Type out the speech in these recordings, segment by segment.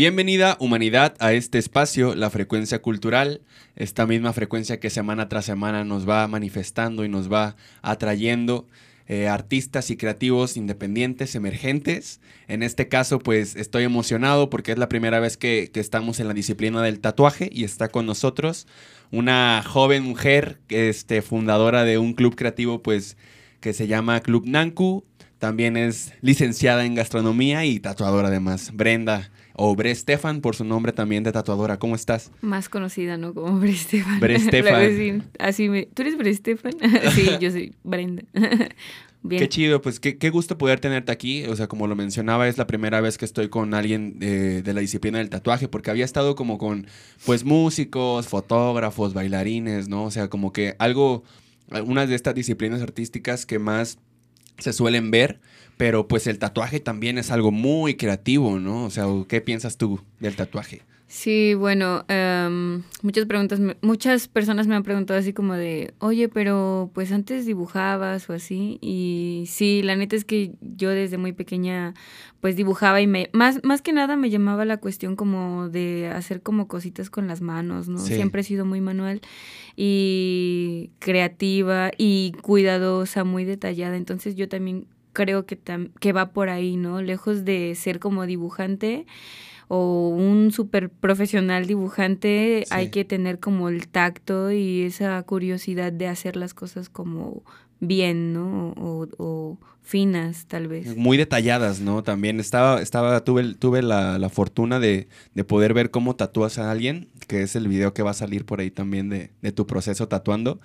Bienvenida, humanidad, a este espacio, la frecuencia cultural, esta misma frecuencia que semana tras semana nos va manifestando y nos va atrayendo eh, artistas y creativos independientes, emergentes. En este caso, pues estoy emocionado porque es la primera vez que, estamos en la disciplina del tatuaje y está con nosotros una joven mujer, este, fundadora de un club creativo, pues que se llama Club Nanku. También es licenciada en gastronomía y tatuadora además. Brenda o Bre Stefan por su nombre también de tatuadora. ¿Cómo estás? Más conocida, ¿no? Como Bre Stefan. Bre Stefan. así me... ¿Tú eres Bre Stefan? sí, yo soy Brenda. Bien. Qué chido, pues qué, qué, gusto poder tenerte aquí. O sea, como lo mencionaba, es la primera vez que estoy con alguien de, de la disciplina del tatuaje, porque había estado como con, pues, músicos, fotógrafos, bailarines, ¿no? O sea, como que algo, algunas de estas disciplinas artísticas que más se suelen ver, pero pues el tatuaje también es algo muy creativo, ¿no? O sea, ¿qué piensas tú del tatuaje? Sí, bueno, um, muchas preguntas, muchas personas me han preguntado así como de, oye, pero pues antes dibujabas o así, y sí, la neta es que yo desde muy pequeña pues dibujaba y me, más, más que nada me llamaba la cuestión como de hacer como cositas con las manos, ¿no? Siempre he sido muy manual y creativa y cuidadosa, muy detallada, entonces yo también creo que, que va por ahí, ¿no? Lejos de ser como dibujante o un súper profesional dibujante, hay que tener como el tacto y esa curiosidad de hacer las cosas como bien, ¿no? O, finas, tal vez. Muy detalladas, ¿no? También estaba, estaba, tuve, tuve la, la fortuna de, de, poder ver cómo tatúas a alguien, que es el video que va a salir por ahí también de, de tu proceso tatuando.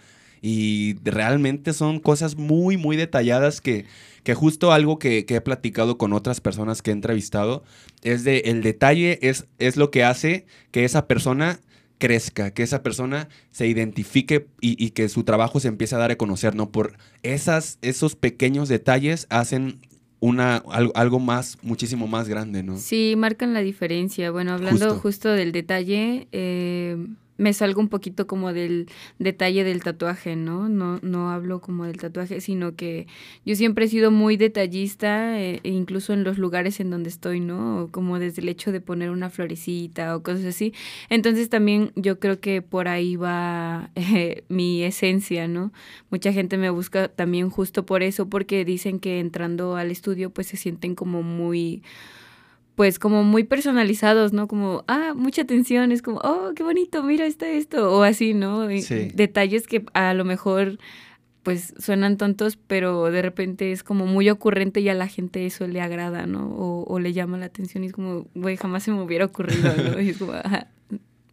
Y realmente son cosas muy, muy detalladas que, que justo algo que, que, he platicado con otras personas que he entrevistado es de el detalle es, es lo que hace que esa persona crezca, que esa persona se identifique y, y, que su trabajo se empiece a dar a conocer, ¿no? Por esas, esos pequeños detalles hacen una, algo, algo, más, muchísimo más grande, ¿no? Sí, marcan la diferencia. Bueno, hablando justo, justo del detalle, eh, me salgo un poquito como del detalle del tatuaje, ¿no? No, no hablo como del tatuaje, sino que yo siempre he sido muy detallista, eh, e incluso en los lugares en donde estoy, ¿no? Como desde el hecho de poner una florecita o cosas así. Entonces también yo creo que por ahí va eh, mi esencia, ¿no? Mucha gente me busca también justo por eso, porque dicen que entrando al estudio pues se sienten como muy pues como muy personalizados, ¿no? Como, ah, mucha atención, es como, oh, qué bonito, mira, está esto, o así, ¿no? Sí. Detalles que a lo mejor pues suenan tontos, pero de repente es como muy ocurrente y a la gente eso le agrada, ¿no? O, o le llama la atención y es como, güey, jamás se me hubiera ocurrido, ¿no? Y es como, ajá.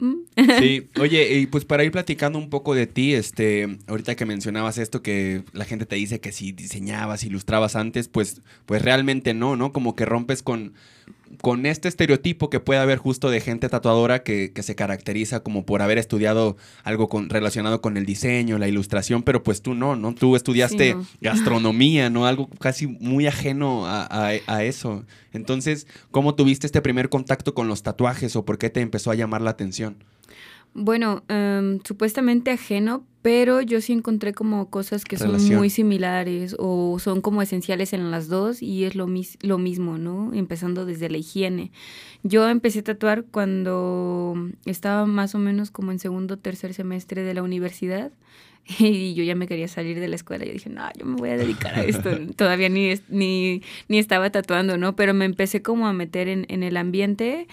Mm". Sí, oye, y pues para ir platicando un poco de ti, este, ahorita que mencionabas esto que la gente te dice que si diseñabas, ilustrabas antes, pues, pues realmente no, ¿no? Como que rompes con, con este estereotipo que puede haber justo de gente tatuadora que, que se caracteriza como por haber estudiado algo con, relacionado con el diseño, la ilustración, pero pues tú no, ¿no? Tú estudiaste sí, no. gastronomía, ¿no? Algo casi muy ajeno a, a, a, eso. Entonces, ¿cómo tuviste este primer contacto con los tatuajes o por qué te empezó a llamar la atención? Bueno, um, supuestamente ajeno, pero yo sí encontré como cosas que Relación. son muy similares o son como esenciales en las dos y es lo, mis lo mismo, ¿no? Empezando desde la higiene. Yo empecé a tatuar cuando estaba más o menos como en segundo o tercer semestre de la universidad y yo ya me quería salir de la escuela. Yo dije, no, yo me voy a dedicar a esto. Todavía ni, ni, ni estaba tatuando, ¿no? Pero me empecé como a meter en, en el ambiente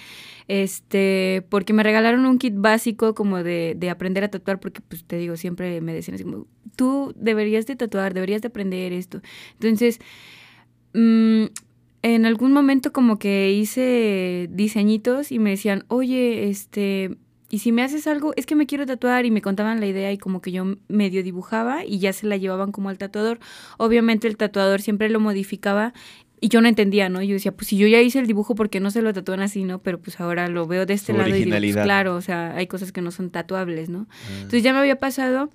este, porque me regalaron un kit básico como de, de, aprender a tatuar, porque pues te digo, siempre me decían así como, tú deberías de tatuar, deberías de aprender esto. Entonces, mmm, en algún momento como que hice diseñitos y me decían, oye, este, y si me haces algo, es que me quiero tatuar y me contaban la idea y como que yo medio dibujaba y ya se la llevaban como al tatuador. Obviamente el tatuador siempre lo modificaba y yo no entendía, ¿no? Yo decía, pues si yo ya hice el dibujo, ¿por qué no se lo tatúan así, no? Pero pues ahora lo veo de este lado y digo, pues, claro, o sea, hay cosas que no son tatuables, ¿no? Ah. Entonces ya me había pasado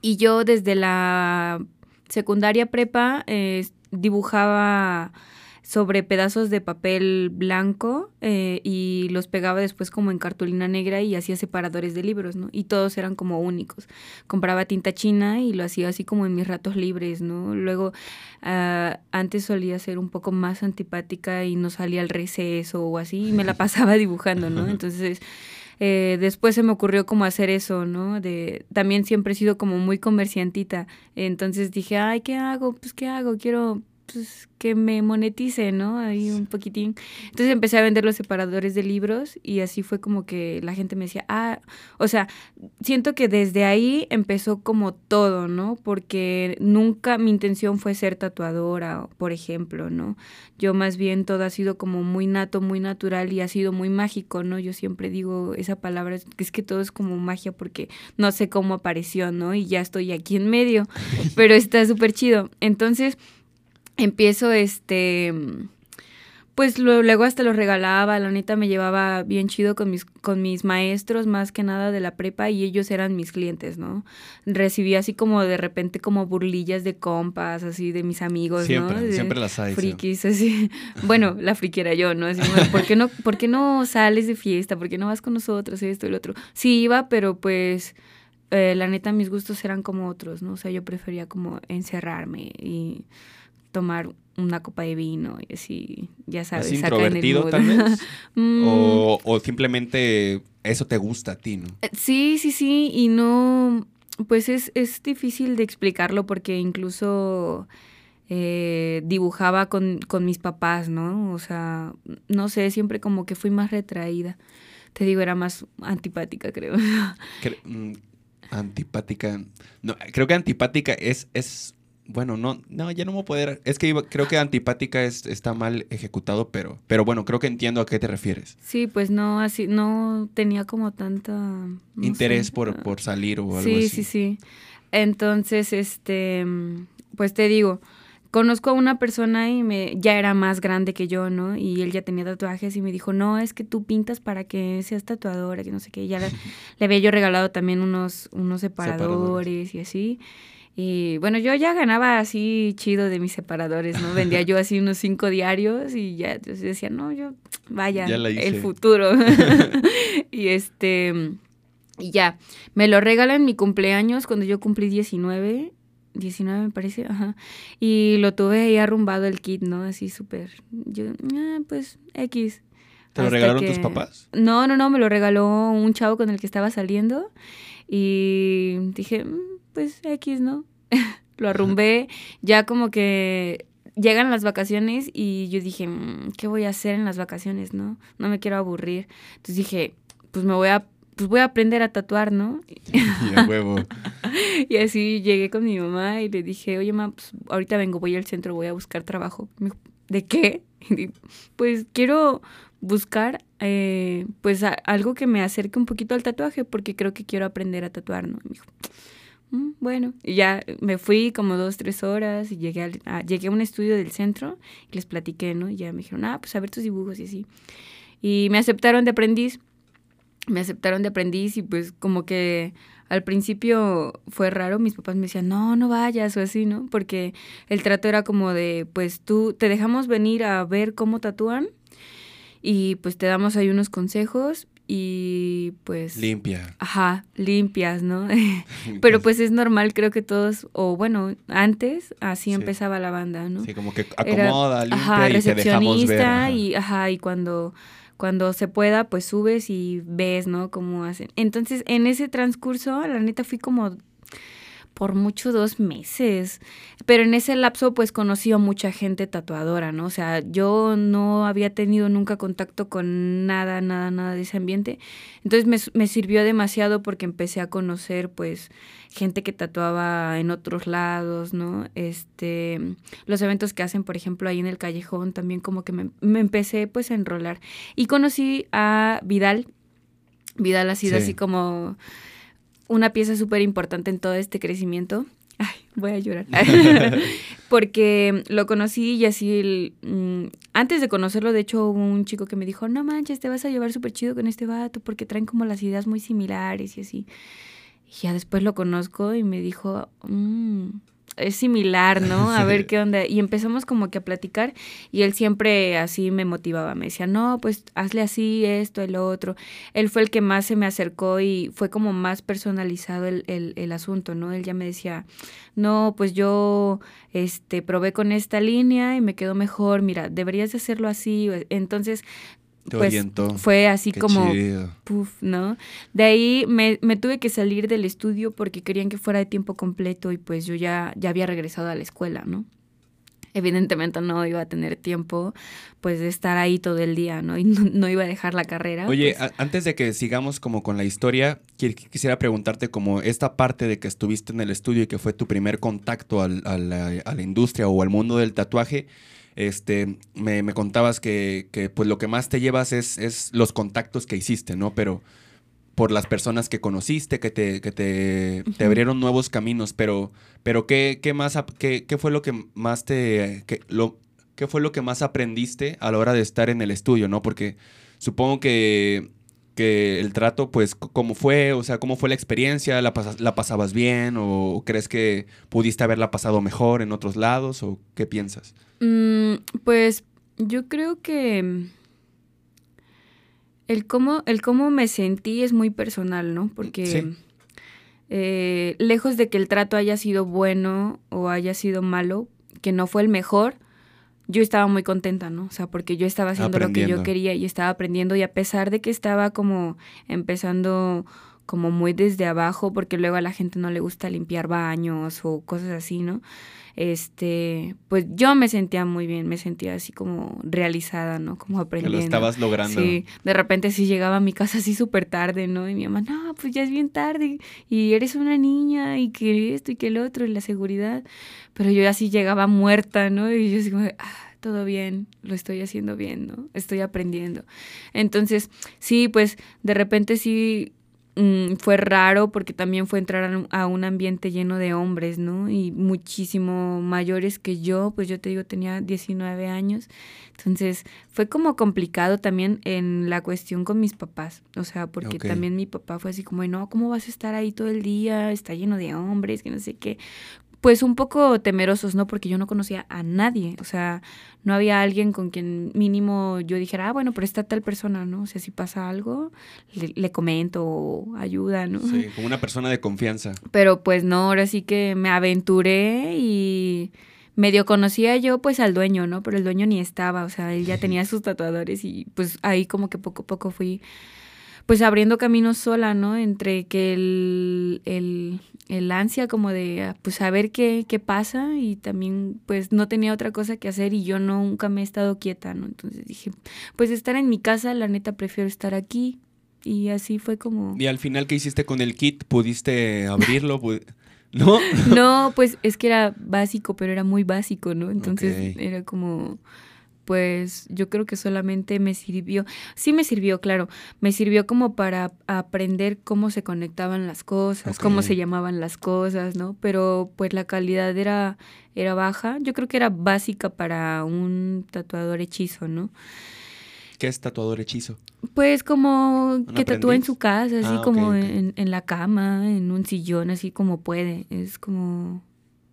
y yo desde la secundaria prepa eh, dibujaba sobre pedazos de papel blanco eh, y los pegaba después como en cartulina negra y hacía separadores de libros, ¿no? Y todos eran como únicos. Compraba tinta china y lo hacía así como en mis ratos libres, ¿no? Luego, ah, antes solía ser un poco más antipática y no salía al receso o así y me la pasaba dibujando, ¿no? Entonces... Eh, después se me ocurrió como hacer eso, ¿no? De, también siempre he sido como muy comerciantita. Entonces dije, ay, ¿qué hago? Pues, ¿qué hago? Quiero pues, que me monetice, ¿no? Ahí un poquitín. Entonces empecé a vender los separadores de libros y así fue como que la gente me decía, ah, o sea, siento que desde ahí empezó como todo, ¿no? Porque nunca mi intención fue ser tatuadora, por ejemplo, ¿no? Yo más bien todo ha sido como muy nato, muy natural y ha sido muy mágico, ¿no? Yo siempre digo esa palabra, es que todo es como magia porque no sé cómo apareció, ¿no? Y ya estoy aquí en medio, pero está súper chido. Entonces, empiezo este pues luego hasta los regalaba, la neta me llevaba bien chido con mis, con mis maestros más que nada de la prepa y ellos eran mis clientes, ¿no? Recibía así como de repente como burlillas de compas, así de mis amigos, siempre, Siempre las hay. Frikis, así. Bueno, la friki era yo, ¿no? Así, ¿por, qué no ¿Por qué no sales de fiesta? ¿Por qué no vas con nosotros? Esto y lo otro. Sí iba, pero pues... Eh, la neta mis gustos eran como otros, ¿no? O sea, yo prefería como encerrarme y tomar una copa de vino y así, ya sabes, introvertido tal vez? Mm. o, o, simplemente eso te gusta a ti, ¿no? Eh, sí, sí, sí, y no, pues es, es difícil de explicarlo porque incluso eh, dibujaba con, con mis papás, ¿no? O sea, no sé, siempre como que fui más retraída. Te digo, era más antipática, creo. Mm, antipática. No, creo que antipática es, es bueno, no, no, ya no me voy a poder. Es que creo que antipática es, está mal ejecutado, pero, pero bueno, creo que entiendo a qué te refieres. Sí, pues no, así, no tenía como tanta interés por, ah, por salir o algo así. Sí, sí, sí. Entonces, este, pues te digo, conozco a una persona y me, ya era más grande que yo, ¿no? Y él ya tenía tatuajes y me dijo, no, es que tú pintas para que seas tatuadora, que no sé qué. Y ya le, le había yo regalado también unos, unos separadores. y así. Y bueno, yo ya ganaba así chido de mis separadores, ¿no? Vendía yo así unos cinco diarios y ya entonces decía, no, yo, vaya, el futuro. y este, y ya, me lo regalan en mi cumpleaños cuando yo cumplí 19, 19 me parece, ajá. Y lo tuve ahí arrumbado el kit, ¿no? Así súper, yo, ah, pues, X. ¿Te lo regalaron tus papás? No, no, no, me lo regaló un chavo con el que estaba saliendo y dije, mm, pues X, ¿no? lo arrumbé, ya como que llegan las vacaciones y yo dije, mm, ¿qué voy a hacer en las vacaciones, no? No me quiero aburrir. Entonces dije, pues me voy a pues voy a aprender a tatuar, ¿no? y a huevo. y así llegué con mi mamá y le dije, oye, mamá, pues ahorita vengo, voy al centro, voy a buscar trabajo. Me dijo, ¿de qué? pues quiero buscar eh, pues algo que me acerque un poquito al tatuaje porque creo que quiero aprender a tatuar, ¿no? me dijo, Mm, bueno, y ya me fui como dos, tres horas y llegué, a, llegué a un estudio del centro y les platiqué, ¿no? Y ya me dijeron, ah, pues a ver tus dibujos y así. Y me aceptaron de aprendiz, me aceptaron de aprendiz y pues como que al principio fue raro, mis papás me decían, no, no vayas o así, ¿no? Porque el trato era como de, pues tú, te dejamos venir a ver cómo tatúan y pues te damos ahí unos consejos y pues... Limpia. Ajá, limpias, ¿no? Pero pues es normal, creo que todos, o bueno, antes así empezaba la banda, ¿no? Sí, como que acomoda, limpia ajá, y te dejamos ver. Ajá. Y, ajá, y cuando, cuando se pueda, pues subes y ves, ¿no? Cómo hacen. Entonces, en ese transcurso, la neta fui como por mucho dos meses. Pero en ese lapso pues conocí a mucha gente tatuadora, ¿no? O sea, yo no había tenido nunca contacto con nada, nada, nada de ese ambiente. Entonces me, me sirvió demasiado porque empecé a conocer pues gente que tatuaba en otros lados, ¿no? Este, los eventos que hacen, por ejemplo, ahí en el callejón, también como que me, me empecé pues a enrolar. Y conocí a Vidal. Vidal ha sido así como una pieza súper importante en todo este crecimiento. Ay, voy a llorar. Porque lo conocí y así, mm, antes de conocerlo, de hecho, hubo un chico que me dijo, no manches, te vas a llevar súper chido con este vato porque traen como las ideas muy similares y así. Y ya después lo conozco y me dijo, mmm, es similar, ¿no? A ver qué onda. Y empezamos como que a platicar y él siempre así me motivaba, me decía, no, pues hazle así, esto, el otro. Él fue el que más se me acercó y fue como más personalizado el, el, el asunto, ¿no? Él ya me decía, no, pues yo este, probé con esta línea y me quedó mejor, mira, deberías de hacerlo así. Entonces, pues fue así como, ¿no? De ahí me, me, tuve que salir del estudio porque querían que fuera de tiempo completo y pues yo ya, ya había regresado a la escuela, ¿no? Evidentemente no iba a tener tiempo pues de estar ahí todo el día, ¿no? Y no, iba a dejar la carrera. Oye, pues. antes de que sigamos como con la historia, quisiera preguntarte como esta parte de que estuviste en el estudio y que fue tu primer contacto a, la, a la industria o al mundo del tatuaje, este, me, me contabas que, que, pues lo que más te llevas es, es, los contactos que hiciste, ¿no? Pero por las personas que conociste, que te, que te, te abrieron nuevos caminos, pero, pero ¿qué, qué más, qué, qué, fue lo que más te, qué, lo, qué fue lo que más aprendiste a la hora de estar en el estudio, ¿no? Porque supongo que que el trato, pues, cómo fue, o sea, cómo fue la experiencia, ¿La, la, pasabas bien o crees que pudiste haberla pasado mejor en otros lados o qué piensas? Mm, pues yo creo que el cómo, el cómo me sentí es muy personal, ¿no? Porque eh, lejos de que el trato haya sido bueno o haya sido malo, que no fue el mejor, yo estaba muy contenta, ¿no? O sea, porque yo estaba haciendo lo que yo quería y estaba aprendiendo y a pesar de que estaba como empezando como muy desde abajo, porque luego a la gente no le gusta limpiar baños o cosas así, ¿no? Este, pues yo me sentía muy bien, me sentía así como realizada, ¿no? Como aprendiendo. Que lo estabas logrando. Sí, de repente sí llegaba a mi casa así súper tarde, ¿no? Y mi mamá, no, pues ya es bien tarde y eres una niña y que esto y que el otro y la seguridad. Pero yo así llegaba muerta, ¿no? Y yo así como, ah, todo bien, lo estoy haciendo bien, ¿no? Estoy aprendiendo. Entonces, sí, pues de repente sí Mm, fue raro porque también fue entrar a un ambiente lleno de hombres, ¿no? Y muchísimo mayores que yo, pues yo te digo, tenía 19 años. Entonces fue como complicado también en la cuestión con mis papás, o sea, porque también mi papá fue así como, no, ¿cómo vas a estar ahí todo el día? Está lleno de hombres, que no sé qué pues un poco temerosos, ¿no? Porque yo no conocía a nadie, o sea, no había alguien con quien mínimo yo dijera, ah, bueno, pero está tal persona, ¿no? O sea, si pasa algo, le, comento o ayuda, ¿no? Sí, como una persona de confianza. Pero pues no, ahora sí que me aventuré y medio conocía yo pues al dueño, ¿no? Pero el dueño ni estaba, o sea, él ya tenía sus tatuadores y pues ahí como que poco a poco fui pues abriendo caminos sola, ¿no? Entre que el, el, el ansia como de ah, pues saber qué, qué pasa y también pues no tenía otra cosa que hacer y yo nunca me he estado quieta, ¿no? Entonces dije, pues estar en mi casa, la neta prefiero estar aquí y así fue como... ¿Y al final qué hiciste con el kit? ¿Pudiste abrirlo? ¿No? no, pues es que era básico, pero era muy básico, ¿no? Entonces era como pues yo creo que solamente me sirvió, sí me sirvió, claro, me sirvió como para aprender cómo se conectaban las cosas, cómo se llamaban las cosas, ¿no? Pero pues la calidad era, era baja, yo creo que era básica para un tatuador hechizo, ¿no? ¿Qué es tatuador hechizo? Pues como que tatúa en su casa, así ah, como En, en la cama, en un sillón, así como puede. Es como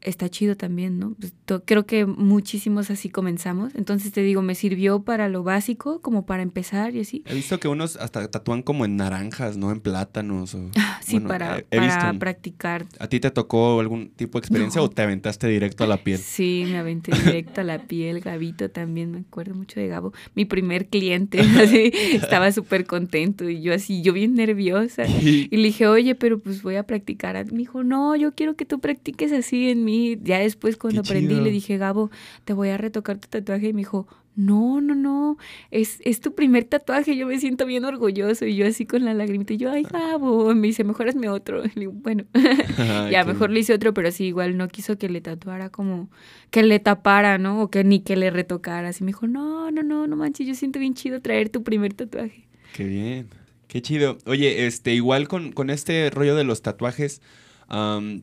está chido también, ¿no? Pues, creo que muchísimos así comenzamos. Entonces te digo, me sirvió para lo básico, como para empezar y así. He visto que unos hasta tatúan como en naranjas, ¿no? En plátanos. O, sí, para, para practicar. ¿A ti te tocó algún tipo de experiencia o te aventaste directo a la piel? Sí, me aventé directo a la piel. Gabito también, me acuerdo mucho de Gabo. Mi primer cliente, así, estaba súper contento y yo así, yo bien nerviosa. Y le dije, oye, pero pues voy a practicar. Me dijo, no, yo quiero que tú practiques así en mí ya después cuando aprendí le dije, Gabo, te voy a retocar tu tatuaje y me dijo, no, no, no, es, es tu primer tatuaje, yo me siento bien orgulloso y yo así con la lagrimita y yo, ay Gabo, me dice, mejor hazme otro. Y le digo, bueno, ya mejor le hice otro, pero sí, igual no quiso que le tatuara como que le tapara, ¿no? O que ni que le retocara. Así me dijo, no, no, no, no manches, yo siento bien chido traer tu primer tatuaje. Qué bien, qué chido. Oye, este, igual con, con este rollo de los tatuajes,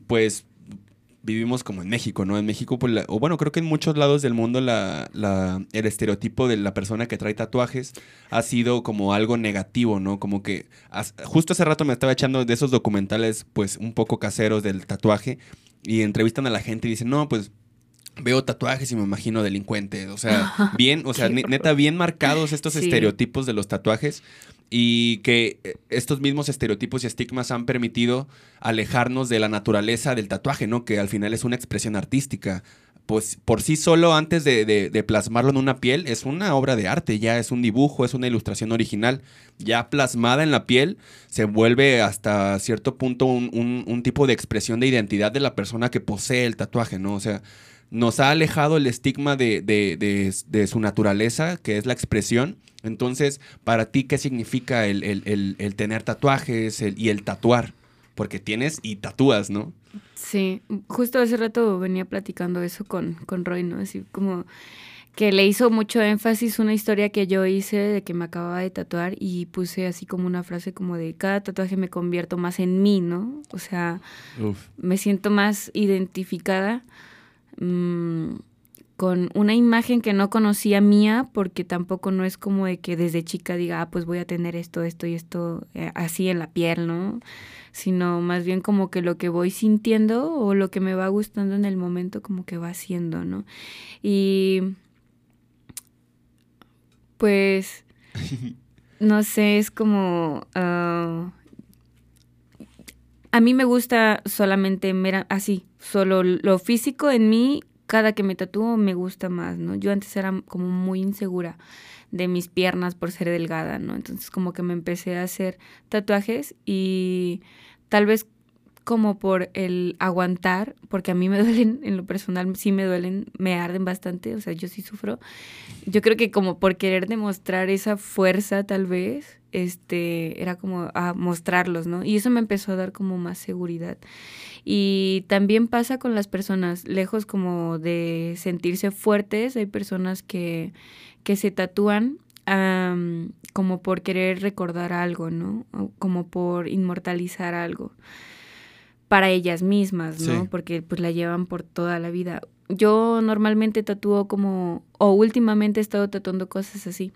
pues vivimos como en México, ¿no? En México, pues, o bueno, creo que en muchos lados del mundo la, la, el estereotipo de la persona que trae tatuajes ha sido como algo negativo, ¿no? Como que justo hace rato me estaba echando de esos documentales, pues un poco caseros del tatuaje. y entrevistan a la gente y dicen, no, pues veo tatuajes y me imagino delincuente. O sea, bien, o sea, neta, bien marcados estos estereotipos de los tatuajes y que eh, estos mismos estereotipos y estigmas han permitido alejarnos de la naturaleza del tatuaje, ¿no? Que al final es una expresión artística. Pues por sí solo, antes de, plasmarlo en una piel, es una obra de arte, ya es un dibujo, es una ilustración original. Ya plasmada en la piel, se vuelve hasta cierto punto un, un tipo de expresión de identidad de la persona que posee el tatuaje, ¿no? O sea, nos ha alejado el estigma de, su naturaleza, que es la expresión. Entonces, para ti, ¿qué significa el, tener tatuajes y el tatuar? Porque tienes y tatúas, ¿no? Sí, justo hace rato venía platicando eso con, con Roy, ¿no? Así como que le hizo mucho énfasis una historia que yo hice de que me acababa de tatuar y puse así como una frase como de cada tatuaje me convierto más en mí, ¿no? O sea, me siento más identificada Mm, con una imagen que no conocía mía, porque tampoco no es como de que desde chica diga, ah, pues voy a tener esto, esto y esto eh, así en la piel, ¿no? Sino más bien como que lo que voy sintiendo o lo que me va gustando en el momento como que va haciendo, ¿no? Y pues, no sé, es como... Ah, a mí me gusta solamente así, solo lo físico en mí, cada que me tatúo me gusta más, ¿no? Yo antes era como muy insegura de mis piernas por ser delgada, ¿no? Entonces como que me empecé a hacer tatuajes y tal vez como por el aguantar, porque a mí me duelen, en lo personal sí me duelen, me arden bastante, o sea, yo sí sufro. Yo creo que como por querer demostrar esa fuerza tal vez, este, era como a mostrarlos, ¿no? Y eso me empezó a dar como más seguridad. Y también pasa con las personas, lejos como de sentirse fuertes, hay personas que, que se tatúan como por querer recordar algo, ¿no? Como por inmortalizar algo para ellas mismas, ¿no? Porque pues la llevan por toda la vida. Yo normalmente tatúo como, o últimamente he estado tatuando cosas así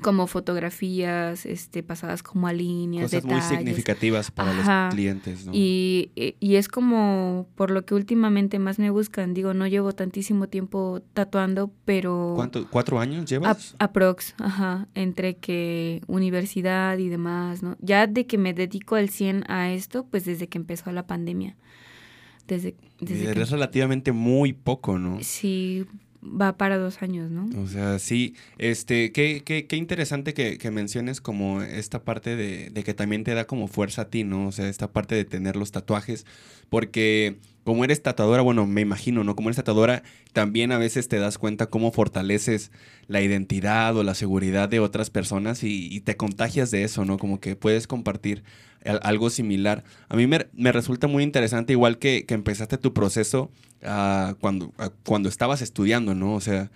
como fotografías este, pasadas como a líneas, Cosas muy significativas para los clientes, ¿no? Y, y, es como por lo que últimamente más me buscan. Digo, no llevo tantísimo tiempo tatuando, pero... ¿Cuánto, ¿Cuatro años llevas? aprox, ajá, entre que universidad y demás, ¿no? Ya de que me dedico al 100 a esto, pues desde que empezó la pandemia. Desde, desde es relativamente muy poco, ¿no? Sí, va para dos años, ¿no? O sea, sí, este, qué, qué, qué interesante que, que, menciones como esta parte de, de, que también te da como fuerza a ti, ¿no? O sea, esta parte de tener los tatuajes, porque como eres tatuadora, bueno, me imagino, ¿no? Como eres tatuadora, también a veces te das cuenta cómo fortaleces la identidad o la seguridad de otras personas y, te contagias de eso, ¿no? Como que puedes compartir algo similar. A mí me, resulta muy interesante, igual que, que empezaste tu proceso ah, cuando, ah, cuando estabas estudiando, ¿no? O sea,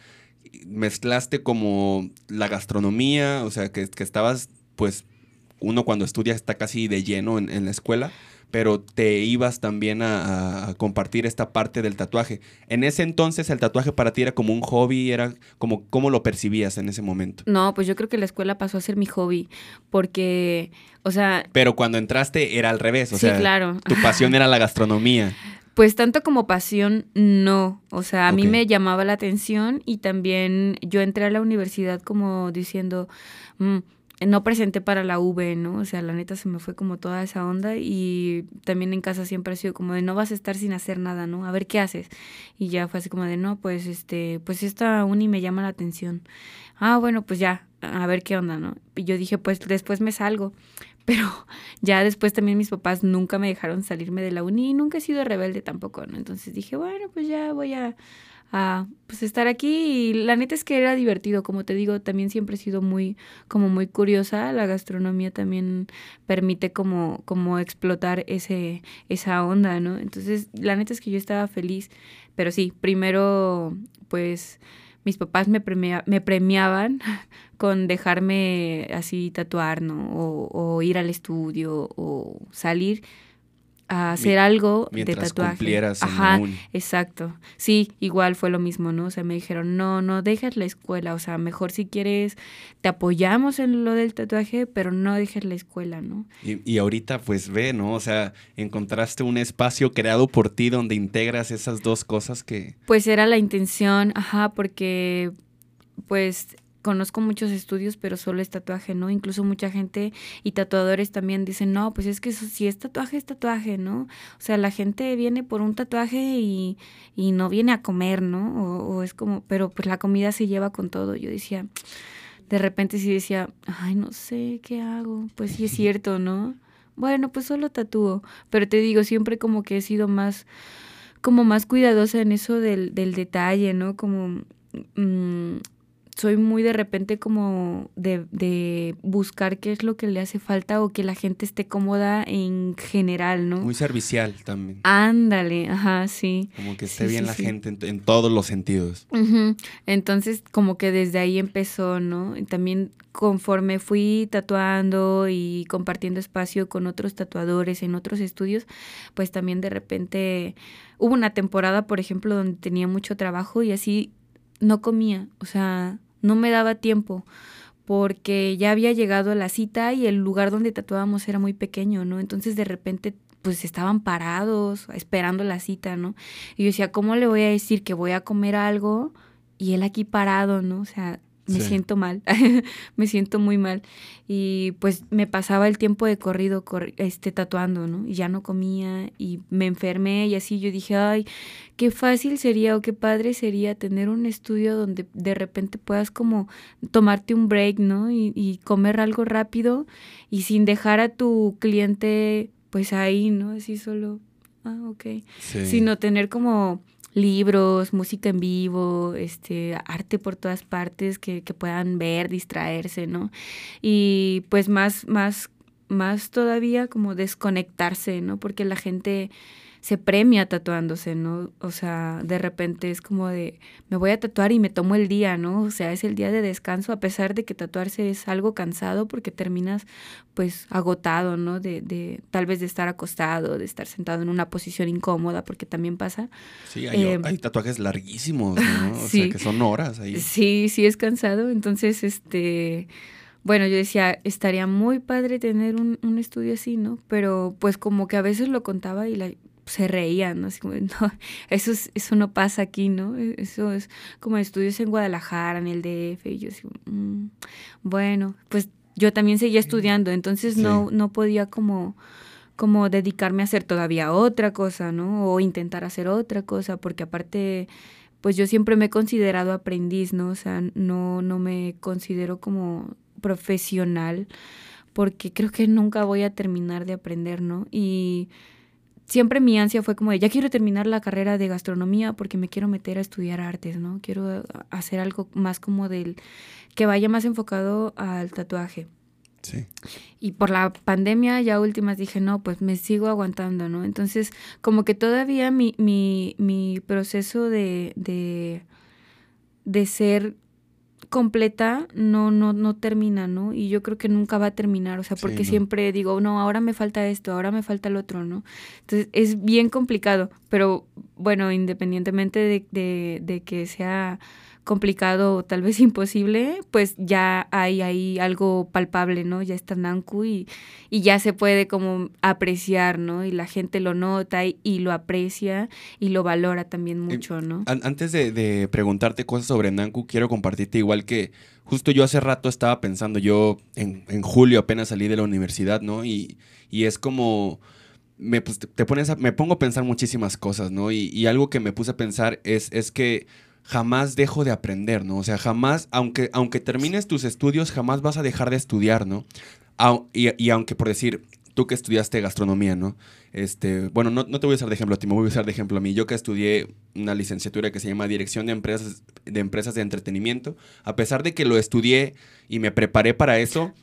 mezclaste como la gastronomía, o sea, que, que estabas, pues, uno cuando estudia está casi de lleno en, en la escuela pero te ibas también a, compartir esta parte del tatuaje. En ese entonces el tatuaje para ti era como un hobby, era como cómo lo percibías en ese momento. No, pues yo creo que la escuela pasó a ser mi hobby, porque, o sea... Pero cuando entraste era al revés, o sí, claro. tu pasión era la gastronomía. Pues tanto como pasión, no. O sea, a mí me llamaba la atención y también yo entré a la universidad como diciendo, mm, no presenté para la V, ¿no? O sea, la neta se me fue como toda esa onda y también en casa siempre ha sido como de no vas a estar sin hacer nada, ¿no? A ver qué haces. Y ya fue así como de no, pues este, pues esta uni me llama la atención. Ah, bueno, pues ya, a ver qué onda, ¿no? Y yo dije, pues después me salgo. Pero ya después también mis papás nunca me dejaron salirme de la uni y nunca he sido rebelde tampoco, ¿no? Entonces dije, bueno, pues ya voy a a pues estar aquí. Y la neta es que era divertido, como te digo, también siempre he sido muy como muy curiosa, la gastronomía también permite como como explotar ese esa onda, ¿no? Entonces, la neta es que yo estaba feliz, pero sí, primero pues mis papás me, me premiaban con dejarme así tatuar, ¿no? O, o ir al estudio o salir a hacer algo de tatuaje. Ajá, exacto. Sí, igual fue lo mismo, ¿no? O sea, me dijeron, no, no dejes la escuela, o sea, mejor si quieres, te apoyamos en lo del tatuaje, pero no dejes la escuela, ¿no? Y, y ahorita, pues ve, ¿no? O sea, encontraste un espacio creado por ti donde integras esas dos cosas que... Pues era la intención, ajá, porque pues conozco muchos estudios, pero solo es tatuaje, ¿no? Incluso mucha gente y tatuadores también dicen, no, pues es que si es tatuaje, es tatuaje, ¿no? O sea, la gente viene por un tatuaje y, y no viene a comer, ¿no? O, es como, pero pues la comida se lleva con todo. Yo decía, de repente sí decía, ay, no sé, ¿qué hago? Pues sí es cierto, ¿no? Bueno, pues solo tatúo, pero te digo, siempre como que he sido más, como más cuidadosa en eso del, del detalle, ¿no? Como... Mmm, soy muy de repente como de, de, buscar qué es lo que le hace falta o que la gente esté cómoda en general, ¿no? Muy servicial también. Ándale, ajá, sí. Como que esté bien la gente en, todos los sentidos. Entonces, como que desde ahí empezó, ¿no? Y también conforme fui tatuando y compartiendo espacio con otros tatuadores en otros estudios, pues también de repente hubo una temporada, por ejemplo, donde tenía mucho trabajo y así no comía, o sea, no me daba tiempo porque ya había llegado a la cita y el lugar donde tatuábamos era muy pequeño, ¿no? Entonces de repente pues estaban parados esperando la cita, ¿no? Y yo decía, ¿cómo le voy a decir que voy a comer algo y él aquí parado, ¿no? O sea, me siento mal, me siento muy mal. Y pues me pasaba el tiempo de corrido este, tatuando, ¿no? Y ya no comía y me enfermé y así yo dije, ay, qué fácil sería o qué padre sería tener un estudio donde de repente puedas como tomarte un break, ¿no? Y, y comer algo rápido y sin dejar a tu cliente pues ahí, ¿no? Así solo, ah, ok. Sino tener como libros, música en vivo, este, arte por todas partes que, que puedan ver, distraerse, ¿no? Y pues más, más, más todavía como desconectarse, ¿no? Porque la gente se premia tatuándose, ¿no? O sea, de repente es como de, me voy a tatuar y me tomo el día, ¿no? O sea, es el día de descanso, a pesar de que tatuarse es algo cansado porque terminas pues agotado, ¿no? De, de tal vez de estar acostado, de estar sentado en una posición incómoda, porque también pasa. Sí, hay, em, tatuajes larguísimos, ¿no? O sea, que son horas ahí. Sí, sí es cansado, entonces, este bueno, yo decía, estaría muy padre tener un, un, estudio así, ¿no? Pero pues como que a veces lo contaba y la, se reían, ¿no? Así como, no, eso, eso no pasa aquí, ¿no? E, eso es como estudios en Guadalajara, en el DF, y yo así, mm, bueno, pues yo también seguía estudiando, entonces no, no podía como, como dedicarme a hacer todavía otra cosa, ¿no? O intentar hacer otra cosa, porque aparte, pues yo siempre me he considerado aprendiz, ¿no? O sea, no, no me considero como profesional, porque creo que nunca voy a terminar de aprender, ¿no? Y siempre mi ansia fue como de, ya quiero terminar la carrera de gastronomía porque me quiero meter a estudiar artes, ¿no? Quiero hacer algo más como del, que vaya más enfocado al tatuaje. Sí. Y por la pandemia ya últimas dije, no, pues me sigo aguantando, ¿no? Entonces, como que todavía mi, mi, mi proceso de, de, de ser completa no, no, no termina, ¿no? Y yo creo que nunca va a terminar, o sea, porque siempre digo, no, ahora me falta esto, ahora me falta el otro, ¿no? Entonces es bien complicado, pero bueno, independientemente de, de, de que sea complicado o tal vez imposible, pues ya hay ahí algo palpable, ¿no? Ya está Nanku y, y ya se puede como apreciar, ¿no? Y la gente lo nota y, lo aprecia y lo valora también mucho, ¿no? Antes de, preguntarte cosas sobre Nanku, quiero compartirte igual que justo yo hace rato estaba pensando, yo en, julio apenas salí de la universidad, ¿no? Y, y es como... Me, pues, te pones me pongo a pensar muchísimas cosas, ¿no? Y, y, algo que me puse a pensar es, es que jamás dejo de aprender, ¿no? O sea, jamás, aunque, aunque termines tus estudios, jamás vas a dejar de estudiar, ¿no? y, aunque por decir, tú que estudiaste gastronomía, ¿no? Este, bueno, no, te voy a usar de ejemplo a ti, me voy a usar de ejemplo a mí. Yo que estudié una licenciatura que se llama Dirección de Empresas de, Empresas de Entretenimiento, a pesar de que lo estudié y me preparé para eso,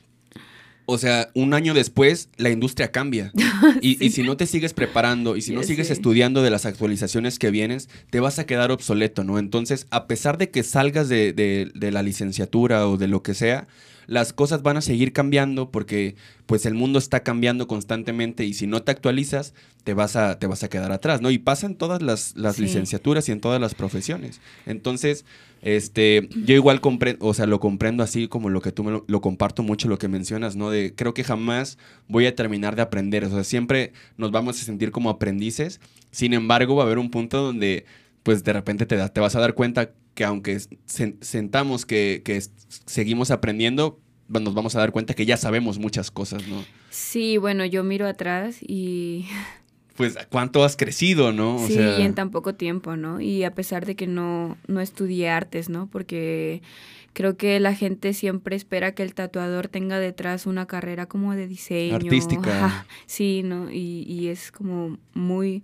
o sea, un año después la industria cambia. Y, si no te sigues preparando y si no sigues estudiando de las actualizaciones que vienes, te vas a quedar obsoleto, ¿no? Entonces, a pesar de que salgas de, de, la licenciatura o de lo que sea, las cosas van a seguir cambiando porque pues el mundo está cambiando constantemente y si no te actualizas, te vas a, te vas a quedar atrás, ¿no? Y pasa en todas las, licenciaturas y en todas las profesiones. Entonces, este, yo igual comprendo, o sea, lo comprendo así como lo que tú me lo, lo, comparto mucho, lo que mencionas, ¿no? De creo que jamás voy a terminar de aprender, o sea, siempre nos vamos a sentir como aprendices, sin embargo, va a haber un punto donde pues de repente te, te vas a dar cuenta que aunque sentamos que, que seguimos aprendiendo, nos vamos a dar cuenta que ya sabemos muchas cosas, ¿no? Sí, bueno, yo miro atrás y... Pues cuánto has crecido, ¿no? sí, y en tan poco tiempo, ¿no? Y a pesar de que no, no estudié artes, ¿no? Porque creo que la gente siempre espera que el tatuador tenga detrás una carrera como de diseño. Artística. sí, ¿no? Y, y es como muy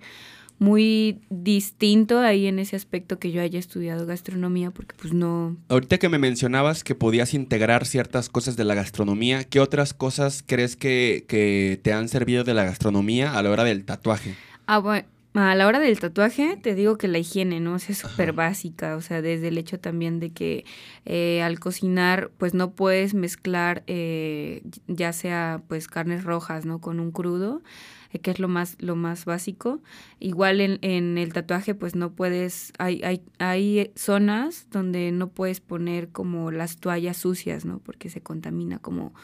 muy distinto ahí en ese aspecto que yo haya estudiado gastronomía, porque pues no... Ahorita que me mencionabas que podías integrar ciertas cosas de la gastronomía, ¿qué otras cosas crees que, que te han servido de la gastronomía a la hora del tatuaje? Ah, bueno. A la hora del tatuaje, te digo que la higiene, ¿no? O sea, es súper básica, o sea, desde el hecho también de que eh, al cocinar, pues no puedes mezclar eh, ya sea pues carnes rojas, ¿no? Con un crudo, que es lo más, lo más básico. Igual en, en el tatuaje, pues no puedes, hay, hay, hay zonas donde no puedes poner como las toallas sucias, ¿no? Porque se contamina como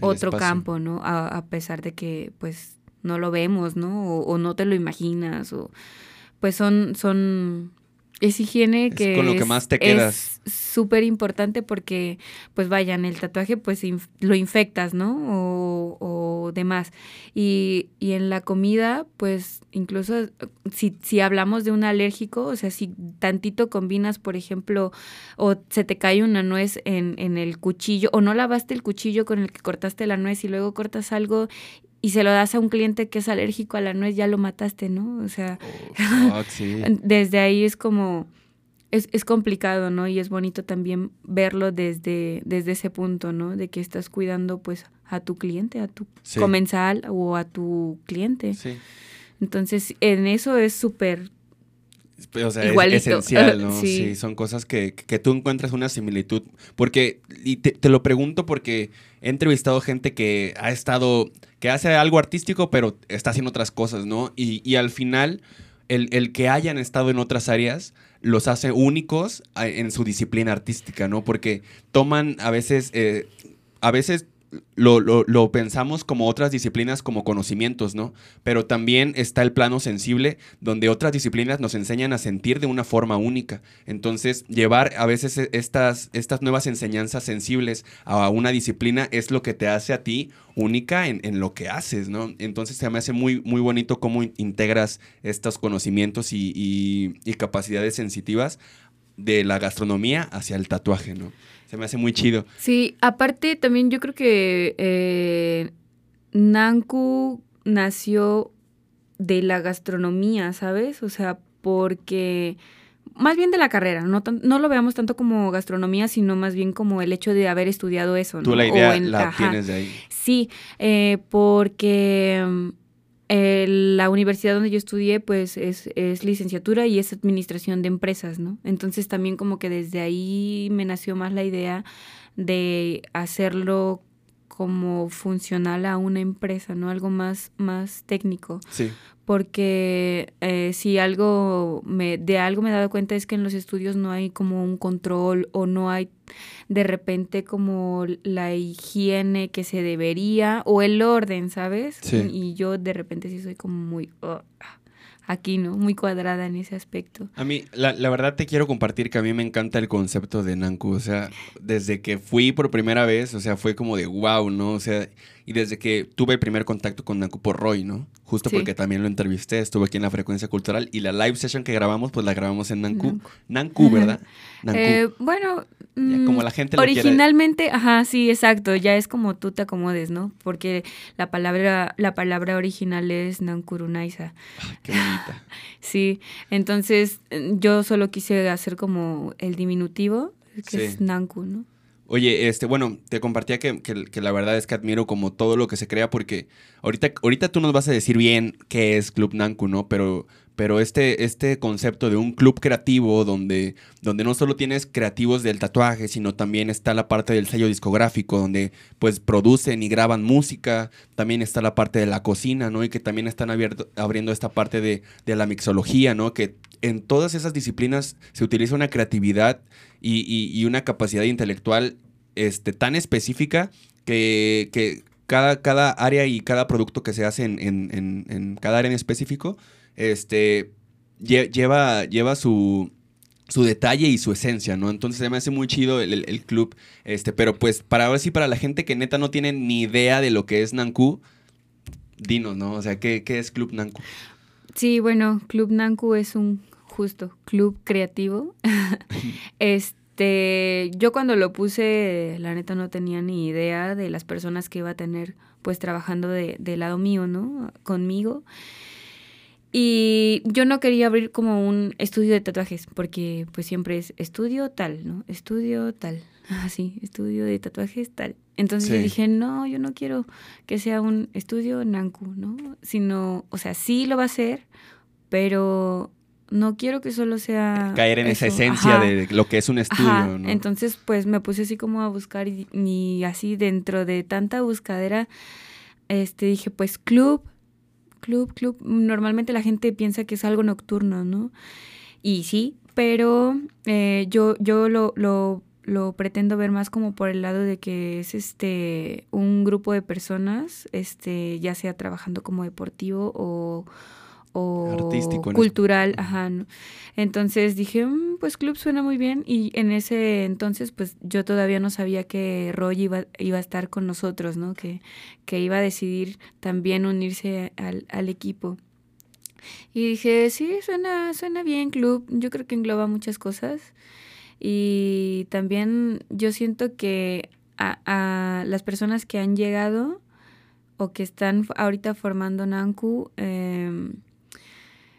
otro campo, ¿no? A, a pesar de que, pues, no lo vemos, ¿no? O, no te lo imaginas, o pues son, son, es higiene que es con lo que más te quedas. súper importante porque, pues vayan, el tatuaje pues lo infectas, ¿no? O, o demás. Y, y, en la comida, pues incluso si, si hablamos de un alérgico, o sea, si tantito combinas, por ejemplo, o se te cae una nuez en, en el cuchillo, o no lavaste el cuchillo con el que cortaste la nuez y luego cortas algo y se lo das a un cliente que es alérgico a la nuez, ya lo mataste, ¿no? O sea, oh, desde ahí es como, es, es, complicado, ¿no? Y es bonito también verlo desde, desde ese punto, ¿no? De que estás cuidando pues a tu cliente, a tu comensal o a tu cliente. Sí. Entonces, en eso es súper o sea, es esencial, ¿no? Sí. son cosas que, que, tú encuentras una similitud. Porque, y te, te, lo pregunto porque he entrevistado gente que ha estado, que hace algo artístico, pero está haciendo otras cosas, ¿no? Y, y al final, el, el, que hayan estado en otras áreas los hace únicos en su disciplina artística, ¿no? Porque toman a veces, eh, a veces lo, lo, pensamos como otras disciplinas, como conocimientos, ¿no? Pero también está el plano sensible, donde otras disciplinas nos enseñan a sentir de una forma única. Entonces, llevar a veces e, estas, estas nuevas enseñanzas sensibles a una disciplina es lo que te hace a ti única en, en lo que haces, ¿no? Entonces, se me hace muy, muy bonito cómo integras estos conocimientos y, y, y capacidades sensitivas de la gastronomía hacia el tatuaje, ¿no? Se me hace muy chido. Sí, aparte también yo creo que eh, Nanku nació de la gastronomía, ¿sabes? O sea, porque más bien de la carrera, no, no lo veamos tanto como gastronomía, sino más bien como el hecho de haber estudiado eso. ¿no? Tú la idea la tienes de ahí. Sí, eh, porque la universidad donde yo estudié, pues es, es, licenciatura y es administración de empresas, ¿no? Entonces también como que desde ahí me nació más la idea de hacerlo como funcional a una empresa, ¿no? Algo más, más técnico. Sí porque eh, si algo me, de algo me he dado cuenta es que en los estudios no hay como un control o no hay de repente como la higiene que se debería o el orden, ¿sabes? Y yo de repente sí soy como muy... Oh, aquí, ¿no? Muy cuadrada en ese aspecto. A mí, la, la, verdad te quiero compartir que a mí me encanta el concepto de Nanku. O sea, desde que fui por primera vez, o sea, fue como de wow, ¿no? O sea, y desde que tuve el primer contacto con Nanku por Roy, ¿no? Justo porque también lo entrevisté, estuve aquí en la frecuencia cultural y la live session que grabamos, pues la grabamos en Nanku. Nanku, ¿verdad? Eh, bueno, como la gente originalmente, ajá, sí, exacto, ya es como tú te acomodes, ¿no? Porque la palabra, la palabra original es Nankurunaisa. qué bonita. sí, entonces yo solo quise hacer como el diminutivo, que es Nanku, ¿no? Oye, este, bueno, te compartía que, la verdad es que admiro como todo lo que se crea porque ahorita, ahorita tú nos vas a decir bien qué es Club Nanku, ¿no? Pero, pero este, este concepto de un club creativo donde, donde no solo tienes creativos del tatuaje, sino también está la parte del sello discográfico, donde pues producen y graban música, también está la parte de la cocina, ¿no? Y que también están abriendo esta parte de, de, la mixología, ¿no? Que en todas esas disciplinas se utiliza una creatividad y, y, una capacidad intelectual este, tan específica que, que cada, cada, área y cada producto que se hace en, en, en cada área en específico este, lleva, lleva su, su detalle y su esencia, ¿no? Entonces se me hace muy chido el, club, este, pero pues para ver si para la gente que neta no tiene ni idea de lo que es Nanku, dinos, ¿no? O sea, ¿qué, es Club Nanku? Sí, bueno, Club Nanku es un justo club creativo. este, yo cuando lo puse, la neta no tenía ni idea de las personas que iba a tener pues trabajando de, de lado mío, ¿no? Conmigo. Y yo no quería abrir como un estudio de tatuajes, porque pues siempre es estudio tal, ¿no? Estudio tal. Ah, sí, estudio de tatuajes tal. Entonces dije, no, yo no quiero que sea un estudio Nanku, ¿no? Sino, o sea, sí lo va a ser, pero no quiero que solo sea... Caer en esa esencia de lo que es un estudio, ¿no? Entonces, pues me puse así como a buscar y, y así dentro de tanta buscadera, este, dije, pues club club, club, normalmente la gente piensa que es algo nocturno, ¿no? Y sí, pero eh, yo, yo lo, lo, lo, pretendo ver más como por el lado de que es este un grupo de personas, este, ya sea trabajando como deportivo o o cultural, ajá. Entonces dije, mm, pues club suena muy bien y en ese entonces pues yo todavía no sabía que Roy iba, iba a estar con nosotros, ¿no? Que, que iba a decidir también unirse al, al equipo. Y dije, sí, suena, suena bien club, yo creo que engloba muchas cosas y también yo siento que a, a las personas que han llegado o que están ahorita formando Nanku, eh,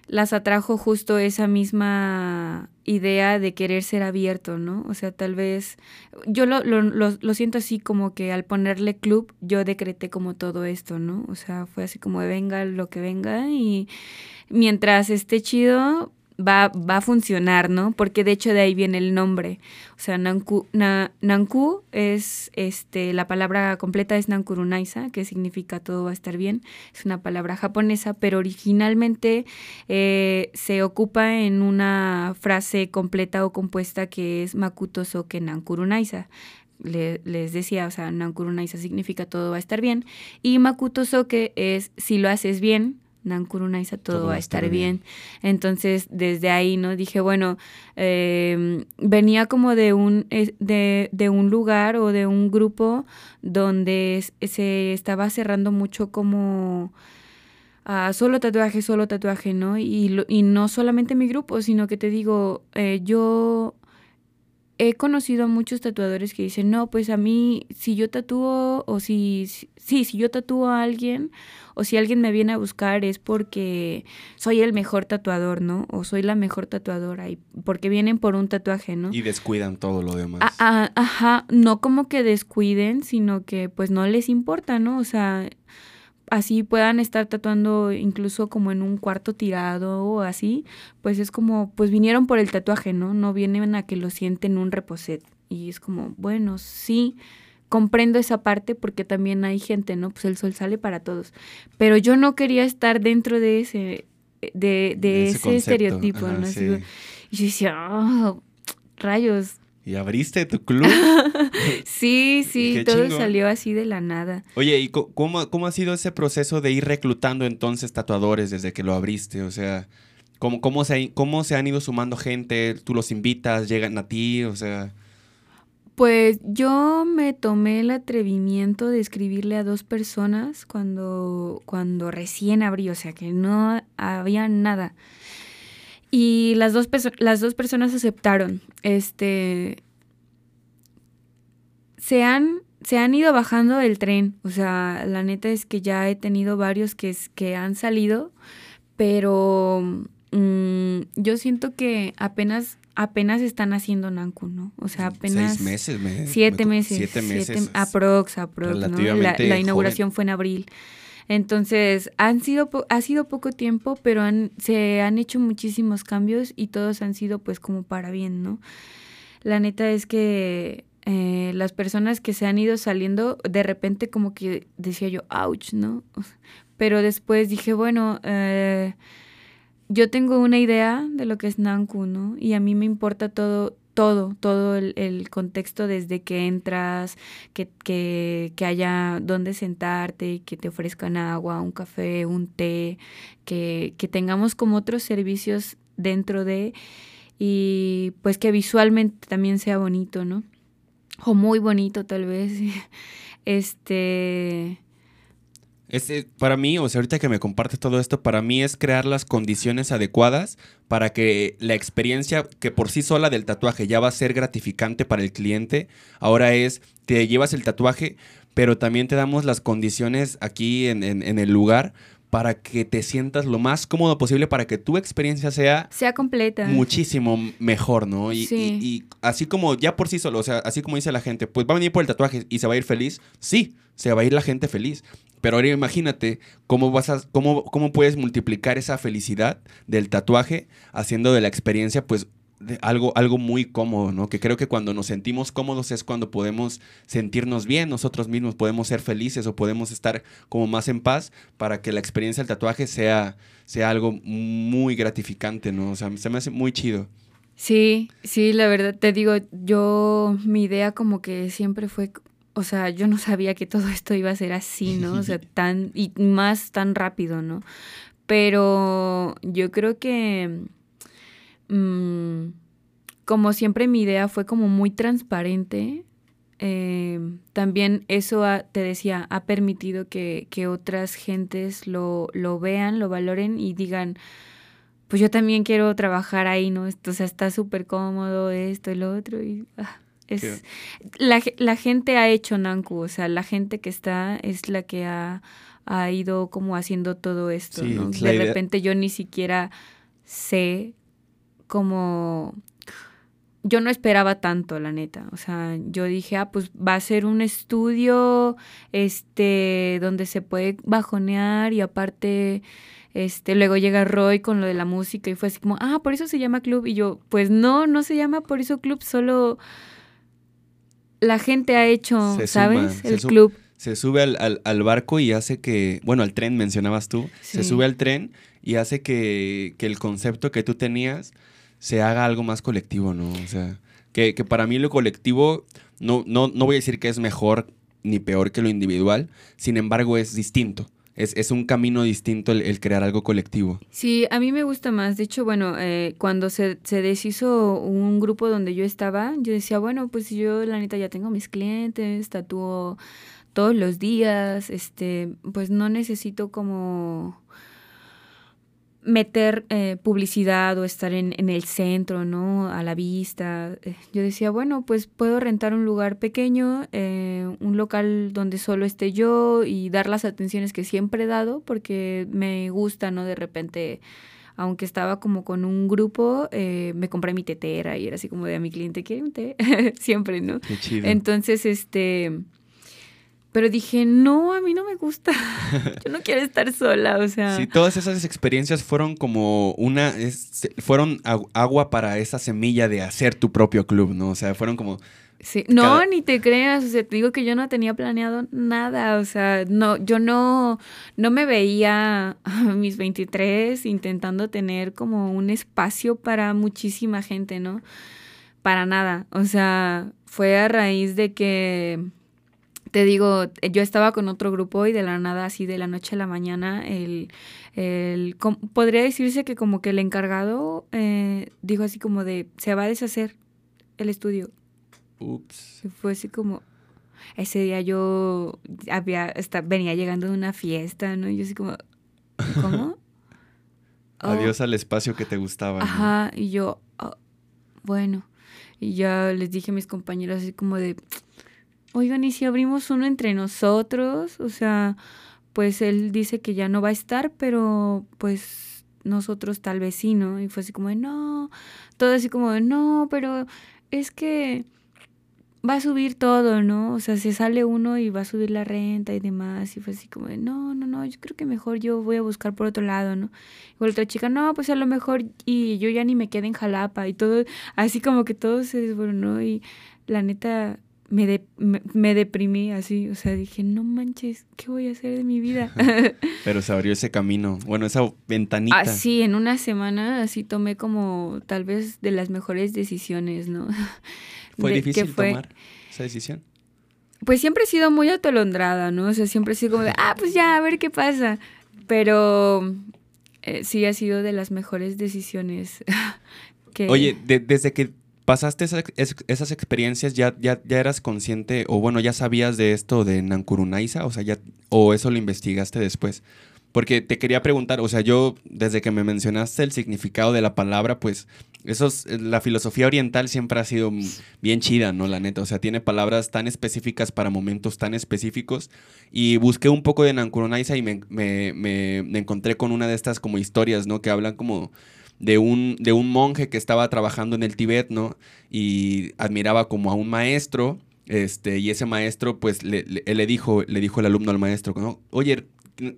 las atrajo justo esa misma idea de querer ser abierto, ¿no? O sea, tal vez yo lo, lo, lo, siento así como que al ponerle club yo decreté como todo esto, ¿no? O sea, fue así como venga lo que venga y mientras esté chido, va, va a funcionar, ¿no? Porque de hecho de ahí viene el nombre. O sea, Nanku, Nanku es, este, la palabra completa es Nankurunaisa, que significa todo va a estar bien. Es una palabra japonesa, pero originalmente eh, se ocupa en una frase completa o compuesta que es Makuto Soke Nankurunaisa. les decía, o sea, Nankurunaisa significa todo va a estar bien. Y Makuto Soke es si lo haces bien, Nankurunaisa, todo, todo va a estar bien. Entonces, desde ahí, ¿no? Dije, bueno, em, venía como de un, de, de, un lugar o de un grupo donde se estaba cerrando mucho como... a solo tatuaje, solo tatuaje, ¿no? Y, y no solamente mi grupo, sino que te digo, eh, yo he conocido a muchos tatuadores que dicen, no, pues a mí, si yo tatúo, o si, sí, si yo tatúo a alguien, o si alguien me viene a buscar es porque soy el mejor tatuador, ¿no? O soy la mejor tatuadora, y porque vienen por un tatuaje, ¿no? Y descuidan todo lo demás. Ah, ajá, no como que descuiden, sino que pues no les importa, ¿no? O sea, así puedan estar tatuando incluso como en un cuarto tirado o así, pues es como, pues vinieron por el tatuaje, ¿no? No vienen a que lo sienten un reposet. Y es como, bueno, sí, comprendo esa parte porque también hay gente, ¿no? Pues el sol sale para todos. Pero yo no quería estar dentro de ese, de, de, ese, estereotipo, ¿no? Y yo decía, oh, rayos, y abriste tu club. sí, sí, todo salió así de la nada. Oye, ¿y cómo, cómo ha sido ese proceso de ir reclutando entonces tatuadores desde que lo abriste? O sea, ¿cómo, cómo, se, cómo se han ido sumando gente? ¿Tú los invitas? ¿Llegan a ti? O sea... Pues yo me tomé el atrevimiento de escribirle a dos personas cuando, cuando recién abrí, o sea que no había nada. Y las dos, las dos personas aceptaron. Este. Se han, se han ido bajando del tren. O sea, la neta es que ya he tenido varios que, que han salido. Pero mm, yo siento que apenas apenas están haciendo Nanku, ¿no? O sea, apenas... Seis meses. Me, siete meses. Siete meses. aprox, aprox, ¿no? La, inauguración fue en abril. Entonces, han sido ha sido poco tiempo, pero se han hecho muchísimos cambios y todos han sido pues como para bien, ¿no? La neta es que eh, las personas que se han ido saliendo, de repente como que decía yo, ouch, ¿no? Pero después dije, bueno, eh, yo tengo una idea de lo que es Nanku, ¿no? Y a mí me importa todo, todo, todo el, contexto desde que entras, que, que, que, haya donde sentarte, que te ofrezcan agua, un café, un té, que, que tengamos como otros servicios dentro de y pues que visualmente también sea bonito, ¿no? o muy bonito tal vez. Este... para mí, o sea, ahorita que me compartes todo esto, para mí es crear las condiciones adecuadas para que la experiencia que por sí sola del tatuaje ya va a ser gratificante para el cliente, ahora es, te llevas el tatuaje, pero también te damos las condiciones aquí en, en el lugar para que te sientas lo más cómodo posible para que tu experiencia sea... Sea completa. Muchísimo mejor, ¿no? Y, y, así como ya por sí solo, o sea, así como dice la gente, pues va a venir por el tatuaje y se va a ir feliz. Sí, se va a ir la gente feliz. Pero ahora imagínate cómo vas a, cómo, cómo puedes multiplicar esa felicidad del tatuaje haciendo de la experiencia, pues, algo, algo muy cómodo, ¿no? Que creo que cuando nos sentimos cómodos es cuando podemos sentirnos bien nosotros mismos, podemos ser felices o podemos estar como más en paz para que la experiencia del tatuaje sea, sea algo muy gratificante, ¿no? O sea, se me hace muy chido. Sí, sí, la verdad, te digo, yo, mi idea como que siempre fue, o sea, yo no sabía que todo esto iba a ser así, ¿no? O sea, tan, y más tan rápido, ¿no? Pero yo creo que Mm, como siempre mi idea fue como muy transparente, eh, también eso te decía, ha permitido que, que otras gentes lo, lo, vean, lo valoren y digan, pues yo también quiero trabajar ahí, ¿no? Esto, o sea, está súper cómodo esto y lo otro. Y, ah, es, la, la, gente ha hecho Nanku, o sea, la gente que está es la que ha, ha ido como haciendo todo esto, ¿no? De repente yo ni siquiera sé como yo no esperaba tanto, la neta. O sea, yo dije, ah, pues va a ser un estudio, este, donde se puede bajonear y aparte, este, luego llega Roy con lo de la música y fue así como, ah, por eso se llama club. Y yo, pues no, no se llama por eso club, solo la gente ha hecho, ¿sabes? el club. Se sube al, al, barco y hace que, bueno, al tren mencionabas tú, se sube al tren y hace que, que el concepto que tú tenías se haga algo más colectivo, ¿no? O sea, que, para mí lo colectivo, no, no, no voy a decir que es mejor ni peor que lo individual, sin embargo es distinto. Es, es, un camino distinto el, crear algo colectivo. Sí, a mí me gusta más. De hecho, bueno, eh, cuando se, se, deshizo un grupo donde yo estaba, yo decía, bueno, pues yo la neta ya tengo mis clientes, tatúo todos los días, este, pues no necesito como meter eh, publicidad o estar en, en, el centro, ¿no? A la vista. Eh, yo decía, bueno, pues puedo rentar un lugar pequeño, eh, un local donde solo esté yo y dar las atenciones que siempre he dado porque me gusta, ¿no? De repente, aunque estaba como con un grupo, me compré mi tetera y era así como de a mi cliente, ¿quiere un té? siempre, ¿no? Qué chido. Entonces, este pero dije, no, a mí no me gusta. Yo no quiero estar sola, o sea. Sí, todas esas experiencias fueron como una, fueron agua para esa semilla de hacer tu propio club, ¿no? O sea, fueron como... Sí, no, ni te creas, o sea, te digo que yo no tenía planeado nada, o sea, no, yo no, no me veía a mis 23 intentando tener como un espacio para muchísima gente, ¿no? Para nada, o sea, fue a raíz de que te digo, yo estaba con otro grupo y de la nada, así de la noche a la mañana, el, el podría decirse que como que el encargado eh, dijo así como de, se va a deshacer el estudio. Ups. fue así como, ese día yo había, hasta, venía llegando de una fiesta, ¿no? Y yo así como, ¿cómo? Adiós al espacio que te gustaba. Ajá, y yo, oh, bueno, y ya les dije a mis compañeros así como de oigan, ¿y si abrimos uno entre nosotros? O sea, pues él dice que ya no va a estar, pero pues nosotros tal vez sí, ¿no? Y fue así como de, no, todo así como de, no, pero es que va a subir todo, ¿no? O sea, se sale uno y va a subir la renta y demás. Y fue así como de, no, no, no, yo creo que mejor yo voy a buscar por otro lado, ¿no? Y otra chica, no, pues a lo mejor y yo ya ni me quedé en Jalapa y todo, así como que todo se desboronó y la neta me, me, deprimí así, o sea, dije, no manches, ¿qué voy a hacer de mi vida? Pero se abrió ese camino, bueno, esa ventanita. Así, en una semana, así tomé como tal vez de las mejores decisiones, ¿no? ¿Fue difícil tomar esa decisión? Pues siempre he sido muy atolondrada, ¿no? O sea, siempre he sido como de, ah, pues ya, a ver qué pasa. Pero eh, sí ha sido de las mejores decisiones. que... Oye, desde que pasaste esas experiencias, ya, ya, ya eras consciente, o bueno, ya sabías de esto de Nankurunaisa, o sea, ya, o eso lo investigaste después. Porque te quería preguntar, o sea, yo desde que me mencionaste el significado de la palabra, pues eso es, eh, la filosofía oriental siempre ha sido bien chida, ¿no? La neta, o sea, tiene palabras tan específicas para momentos tan específicos. Y busqué un poco de Nankurunaisa y me, me, me encontré con una de estas como historias, ¿no? Que hablan como de un, de un monje que estaba trabajando en el Tíbet, ¿no? Y admiraba como a un maestro, este, y ese maestro, pues, le, le, dijo, le dijo el alumno al maestro, ¿no? Oye,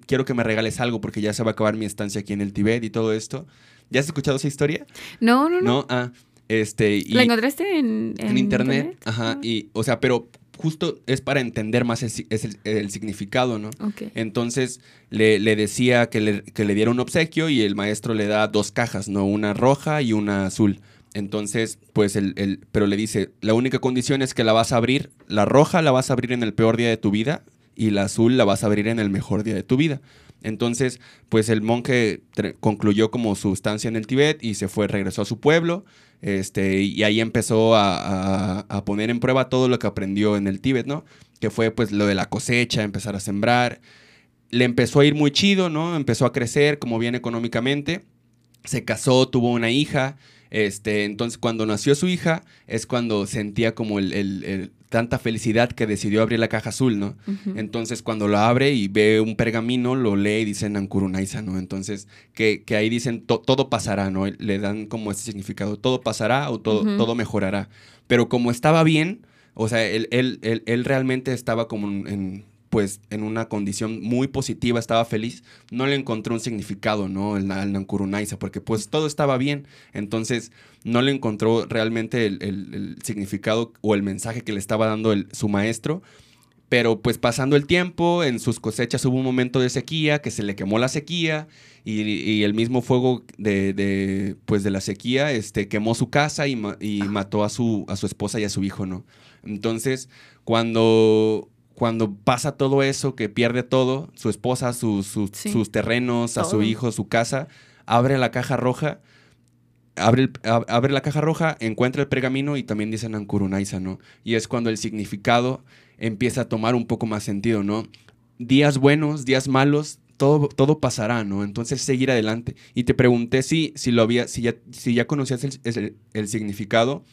quiero que me regales algo porque ya se va a acabar mi estancia aquí en el Tibet y todo esto. ¿Ya has escuchado esa historia? No, no, no. No, ah, este... Y ¿La encontraste en, en, internet? Ajá, ah. y, o sea, pero justo es para entender más el, significado, ¿no? Okay. Entonces le, le decía que le, que le, diera un obsequio y el maestro le da dos cajas, ¿no? Una roja y una azul. Entonces, pues, el, el, pero le dice, la única condición es que la vas a abrir, la roja la vas a abrir en el peor día de tu vida y la azul la vas a abrir en el mejor día de tu vida. Entonces, pues el monje concluyó como su estancia en el Tíbet y se fue, regresó a su pueblo, este, y ahí empezó a, a, poner en prueba todo lo que aprendió en el Tíbet, ¿no? Que fue pues lo de la cosecha, empezar a sembrar. Le empezó a ir muy chido, ¿no? Empezó a crecer como bien económicamente. Se casó, tuvo una hija. Este, entonces, cuando nació su hija, es cuando sentía como el, tanta felicidad que decidió abrir la caja azul, ¿no? Entonces, cuando lo abre y ve un pergamino, lo lee y dice Nankurunaisa, ¿no? Entonces, que, que ahí dicen todo pasará, ¿no? Le dan como ese significado, todo pasará o todo, todo mejorará. Pero como estaba bien, o sea, él, él, él, realmente estaba como en, pues en una condición muy positiva, estaba feliz, no le encontró un significado, ¿no? El, Nankurunaisa, porque pues todo estaba bien. Entonces no le encontró realmente el, significado o el mensaje que le estaba dando su maestro. Pero pues pasando el tiempo, en sus cosechas hubo un momento de sequía, que se le quemó la sequía y, el mismo fuego de, pues de la sequía este, quemó su casa y, y mató a su, a su esposa y a su hijo, ¿no? Entonces, cuando cuando pasa todo eso, que pierde todo, su esposa, sus terrenos, a su hijo, su casa, abre la caja roja, abre, abre, la caja roja, encuentra el pergamino y también dice Nankurunaisa, ¿no? Y es cuando el significado empieza a tomar un poco más sentido, ¿no? Días buenos, días malos, todo, todo pasará, ¿no? Entonces seguir adelante. Y te pregunté si, si lo había, si ya, si ya conocías el, el significado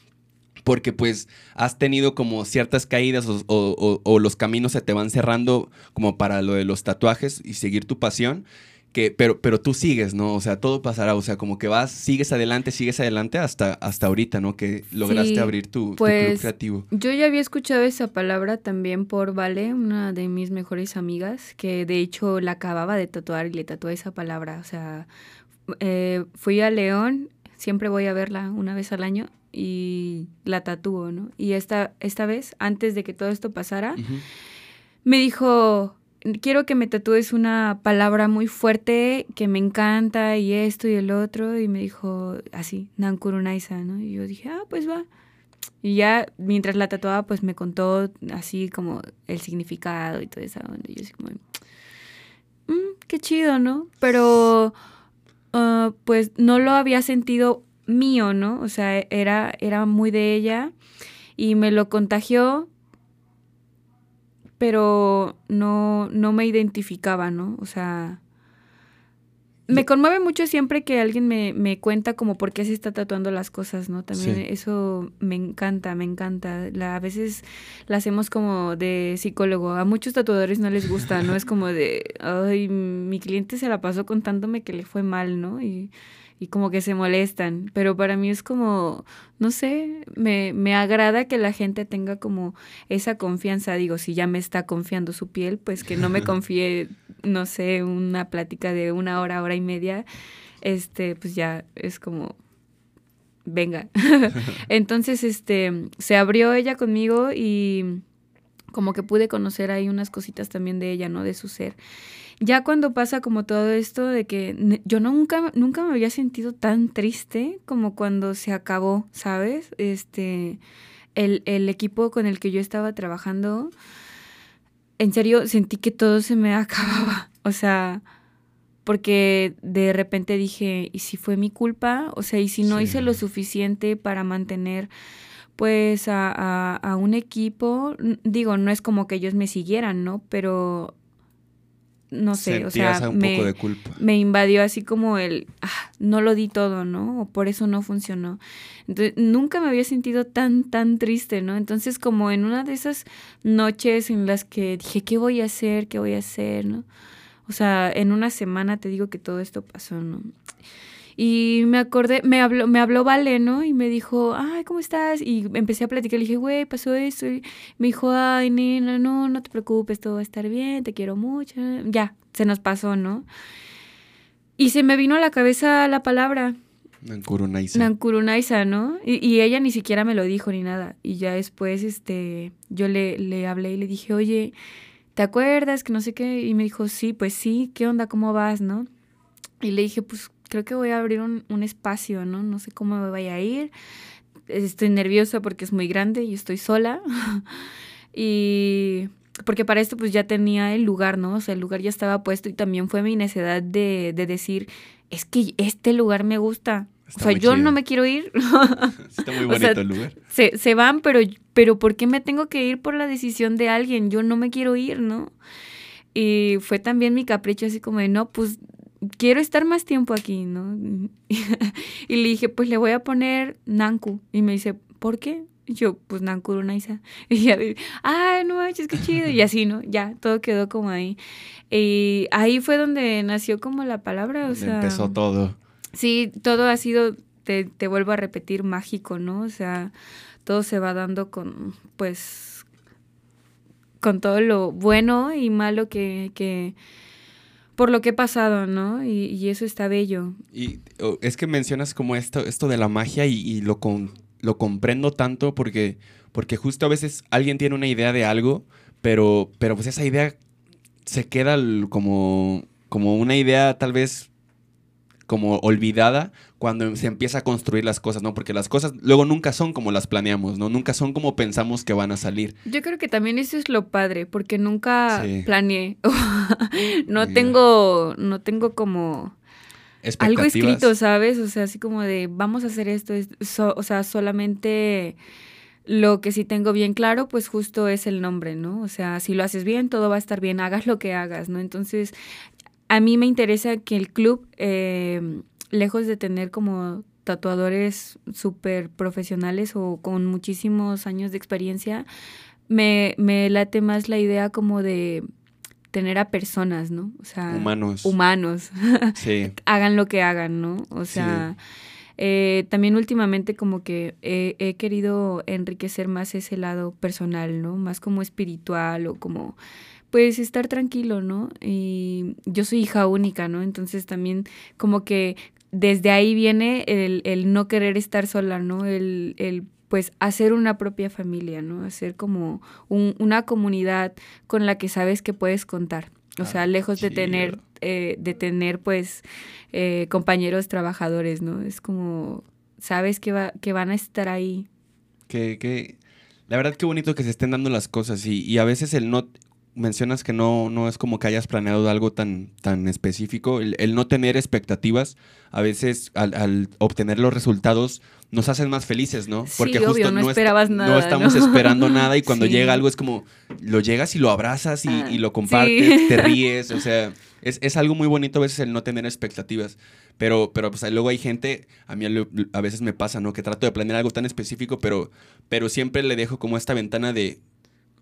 porque pues has tenido como ciertas caídas o, los caminos se te van cerrando como para lo de los tatuajes y seguir tu pasión. Que, pero, pero tú sigues, ¿no? O sea, todo pasará, o sea, como que vas, sigues adelante, sigues adelante hasta, hasta ahorita, ¿no? Que lograste abrir tu, club pues, creativo. Yo ya había escuchado esa palabra también por Vale, una de mis mejores amigas, que de hecho la acababa de tatuar y le tatuó esa palabra. O sea, eh, fui a León, siempre voy a verla una vez al año y la tatúo, ¿no? Y esta, esta vez, antes de que todo esto pasara, me dijo, quiero que me tatúes una palabra muy fuerte que me encanta y esto y el otro. Y me dijo así, Nankurunaisa, ¿no? Y yo dije, ah, pues va. Y ya mientras la tatuaba, pues me contó así como el significado y todo eso. Y yo así como, mm, qué chido, ¿no? Pero ah, pues no lo había sentido mío, ¿no? O sea, era, era muy de ella y me lo contagió, pero no, no me identificaba, ¿no? O sea, me conmueve mucho siempre que alguien me, me, cuenta como por qué se está tatuando las cosas, ¿no? También eso me encanta, me encanta. La, a veces la hacemos como de psicólogo. A muchos tatuadores no les gusta, ¿no? Es como de, ay, mi cliente se la pasó contándome que le fue mal, ¿no? Y y como que se molestan, pero para mí es como, no sé, me, me agrada que la gente tenga como esa confianza, digo, si ya me está confiando su piel, pues que no me confíe, no sé, una plática de una hora, hora y media, este, pues ya es como, venga. Entonces, este, se abrió ella conmigo y como que pude conocer ahí unas cositas también de ella, ¿no? De su ser. Ya cuando pasa como todo esto de que yo nunca, nunca me había sentido tan triste como cuando se acabó, ¿sabes? Este, el, el equipo con el que yo estaba trabajando, en serio sentí que todo se me acababa. O sea, porque de repente dije, ¿y si fue mi culpa? O sea, ¿y si no hice lo suficiente para mantener pues a, a, a, un equipo? Digo, no es como que ellos me siguieran, ¿no? Pero no sé, o sea, me, me, invadió así como el, ah, no lo di todo, ¿no? O por eso no funcionó. Entonces, nunca me había sentido tan, tan triste, ¿no? Entonces, como en una de esas noches en las que dije, ¿qué voy a hacer? ¿Qué voy a hacer? ¿No? O sea, en una semana te digo que todo esto pasó, ¿no? Y me acordé, me habló, me habló Vale, ¿no? Y me dijo, ay, ¿cómo estás? Y empecé a platicar, le dije, güey, pasó esto. Y me dijo, ay, nena, no, no te preocupes, todo va a estar bien, te quiero mucho. Ya, se nos pasó, ¿no? Y se me vino a la cabeza la palabra. Nankurunaiza. Nankurunaiza, ¿no? Y, y, ella ni siquiera me lo dijo ni nada. Y ya después, este, yo le, le hablé y le dije, oye, ¿te acuerdas que no sé qué? Y me dijo, sí, pues sí, ¿qué onda? ¿Cómo vas, no? Y le dije, pues creo que voy a abrir un, un espacio, ¿no? No sé cómo me vaya a ir. Estoy nerviosa porque es muy grande y estoy sola. y porque para esto pues ya tenía el lugar, ¿no? O sea, el lugar ya estaba puesto y también fue mi necesidad de, de decir, es que este lugar me gusta. o sea, yo no me quiero ir. Está muy bonito el lugar. Se, se van, pero, pero ¿por qué me tengo que ir por la decisión de alguien? Yo no me quiero ir, ¿no? Y fue también mi capricho así como de, no, pues quiero estar más tiempo aquí, ¿no? y le dije, pues le voy a poner Nanku. Y me dice, ¿por qué? Y yo, pues Nanku Naisa. Y ya, ay, no manches, qué chido. Y así, ¿no? Ya, todo quedó como ahí. Y ahí fue donde nació como la palabra, o sea. Empezó todo. Sí, todo ha sido, te, te vuelvo a repetir, mágico, ¿no? O sea, todo se va dando con, pues, con todo lo bueno y malo que, que por lo que he pasado, ¿no? Y, eso está bello. Y es que mencionas como esto, esto de la magia y, lo, lo comprendo tanto porque, porque justo a veces alguien tiene una idea de algo, pero, pero pues esa idea se queda como, como una idea tal vez como olvidada cuando se empieza a construir las cosas, ¿no? Porque las cosas luego nunca son como las planeamos, ¿no? Nunca son como pensamos que van a salir. Yo creo que también eso es lo padre, porque nunca planeé. no tengo, no tengo como algo escrito, ¿sabes? O sea, así como de vamos a hacer esto, o sea, solamente lo que sí tengo bien claro, pues justo es el nombre, ¿no? O sea, si lo haces bien, todo va a estar bien, hagas lo que hagas, ¿no? Entonces, a mí me interesa que el club, eh, lejos de tener como tatuadores súper profesionales o con muchísimos años de experiencia, me, me late más la idea como de tener a personas, ¿no? O sea, humanos. Humanos. Sí. hagan lo que hagan, ¿no? O sea, eh, también últimamente como que he, he, querido enriquecer más ese lado personal, ¿no? Más como espiritual o como pues estar tranquilo, ¿no? Y yo soy hija única, ¿no? Entonces también como que desde ahí viene el, el no querer estar sola, ¿no? El, el pues hacer una propia familia, ¿no? Hacer como un, una comunidad con la que sabes que puedes contar. O sea, ah, lejos de tener, eh, de tener pues eh, compañeros trabajadores, ¿no? Es como, sabes que, va, que van a estar ahí. Que, que, la verdad qué bonito que se estén dando las cosas y, y a veces el no, mencionas que no, no es como que hayas planeado algo tan, tan específico. El, no tener expectativas, a veces al, obtener los resultados, nos hacen más felices, ¿no? Porque justo no, esperabas nada. No estamos esperando nada y cuando llega algo es como, lo llegas y lo abrazas y, ah, lo compartes, te ríes, o sea, es, es, algo muy bonito a veces el no tener expectativas. Pero, pero pues luego hay gente, a mí a veces me pasa, ¿no? Que trato de planear algo tan específico, pero, pero siempre le dejo como esta ventana de,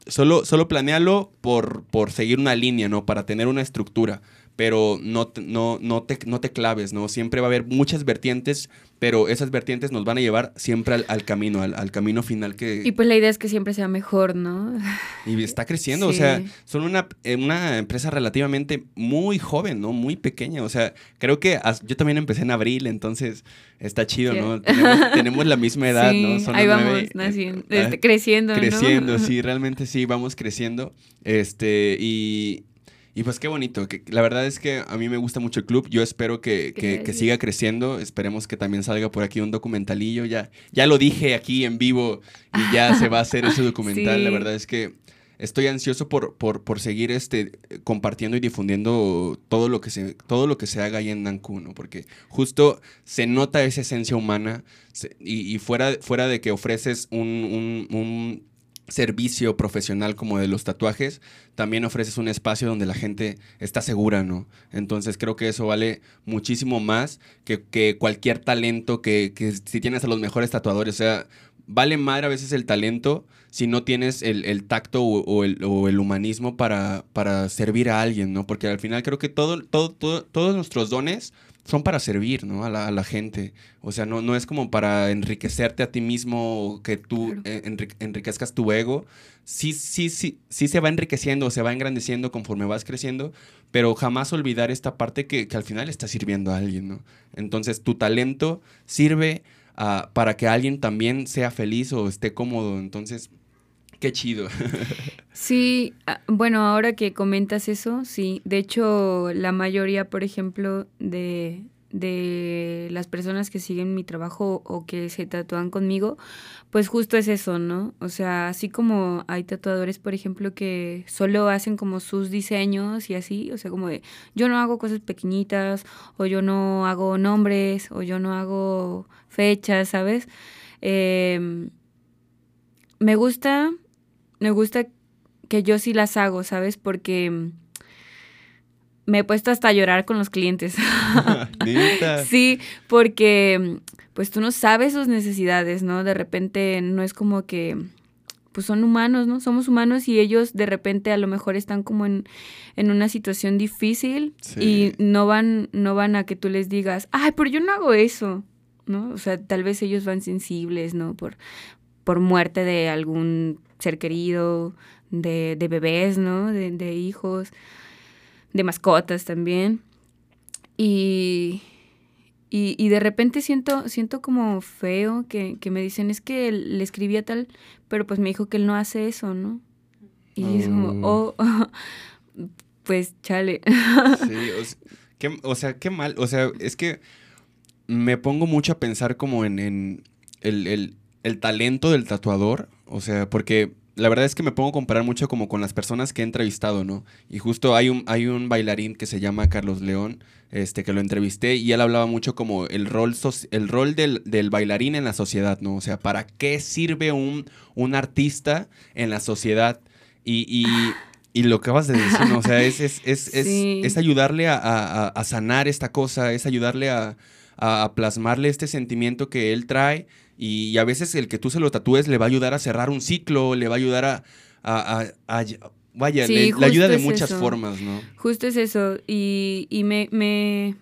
solo, solo planealo por, por seguir una línea, ¿no? Para tener una estructura pero no, no, no, te, no te claves, ¿no? Siempre va a haber muchas vertientes, pero esas vertientes nos van a llevar siempre al, camino, al, camino final que... Y pues la idea es que siempre sea mejor, ¿no? Y está creciendo, o sea, son una, eh, una empresa relativamente muy joven, ¿no? Muy pequeña, o sea, creo que yo también empecé en abril, entonces está chido, ¿no? Tenemos, la misma edad, ¿no? Son ahí vamos, naciendo, eh, este, creciendo, Creciendo, sí, realmente sí, vamos creciendo, este, y y pues qué bonito, que la verdad es que a mí me gusta mucho el club, yo espero que, que, siga creciendo, esperemos que también salga por aquí un documentalillo, ya, ya lo dije aquí en vivo y ya se va a hacer ese documental, la verdad es que estoy ansioso por, por, por, seguir este, compartiendo y difundiendo todo lo que se, todo lo que se haga ahí en Nankú, Porque justo se nota esa esencia humana y, y, fuera, fuera de que ofreces un, un, un servicio profesional como de los tatuajes, también ofreces un espacio donde la gente está segura, ¿no? Entonces creo que eso vale muchísimo más que, cualquier talento que, si tienes a los mejores tatuadores, o sea, vale más a veces el talento si no tienes el, tacto o, el, humanismo para, para servir a alguien, ¿no? Porque al final creo que todo, todo, todos nuestros dones son para servir, ¿no? A la, gente. O sea, no, no es como para enriquecerte a ti mismo o que tú enriquezcas tu ego. Sí, sí, sí, sí se va enriqueciendo, se va engrandeciendo conforme vas creciendo, pero jamás olvidar esta parte que, al final está sirviendo a alguien, ¿no? Entonces, tu talento sirve ah, para que alguien también sea feliz o esté cómodo. Entonces, Qué chido. Sí, ah, bueno, ahora que comentas eso, sí. De hecho, la mayoría, por ejemplo, de, de las personas que siguen mi trabajo o que se tatúan conmigo, pues justo es eso, ¿no? O sea, así como hay tatuadores, por ejemplo, que solo hacen como sus diseños y así, o sea, como de yo no hago cosas pequeñitas, o yo no hago nombres, o yo no hago fechas, ¿sabes? Em, me gusta me gusta que yo sí las hago, ¿sabes? Porque me he puesto hasta a llorar con los clientes. sí, porque pues tú no sabes sus necesidades, ¿no? De repente no es como que pues son humanos, ¿no? Somos humanos y ellos de repente a lo mejor están como en, una situación difícil y no van, no van a que tú les digas, ay, pero yo no hago eso, ¿no? O sea, tal vez ellos van sensibles, ¿no? Por, por muerte de algún ser querido, de, bebés, ¿no? De, hijos, de mascotas también. Y, y, de repente siento, siento como feo que, me dicen, es que le escribía tal, pero pues me dijo que él no hace eso, ¿no? Y es como, oh, oh pues chale. Sí, o sea, qué, mal, o sea, es que me pongo mucho a pensar como en, el, el talento del tatuador, o sea, porque la verdad es que me pongo a comparar mucho como con las personas que he entrevistado, ¿no? Y justo hay un, hay un bailarín que se llama Carlos León, este, que lo entrevisté y él hablaba mucho como el rol, el rol del, bailarín en la sociedad, ¿no? O sea, ¿para qué sirve un, un artista en la sociedad? Y, y, lo que acabas de decir, ¿no? O sea, es, es, es, es, ayudarle a, a, sanar esta cosa, es ayudarle a, a plasmarle este sentimiento que él trae y, a veces el que tú se lo tatúes le va a ayudar a cerrar un ciclo, le va a ayudar a... a, vaya, le, ayuda de muchas formas, ¿no? Justo es eso. Y, y me, me,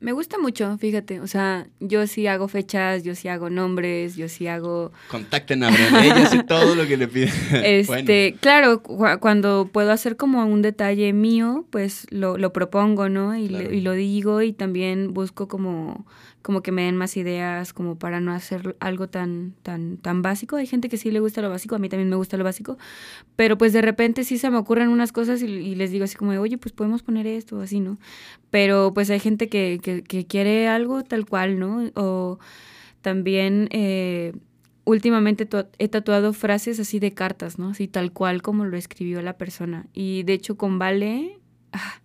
me gusta mucho, fíjate. O sea, yo sí hago fechas, yo sí hago nombres, yo sí hago. Contacten a Brenda, ella hace todo lo que le pide. Este, claro, cuando puedo hacer como un detalle mío, pues lo, lo propongo, ¿no? Y, y, lo digo y también busco como como que me den más ideas, como para no hacer algo tan, tan, tan básico. Hay gente que sí le gusta lo básico, a mí también me gusta lo básico, pero pues de repente sí se me ocurren unas cosas y, les digo así como, oye, pues podemos poner esto así, ¿no? Pero pues hay gente que, que, quiere algo tal cual, ¿no? O también... Eh, últimamente he tatuado frases así de cartas, ¿no? Así tal cual como lo escribió la persona. Y de hecho con Vale, ah,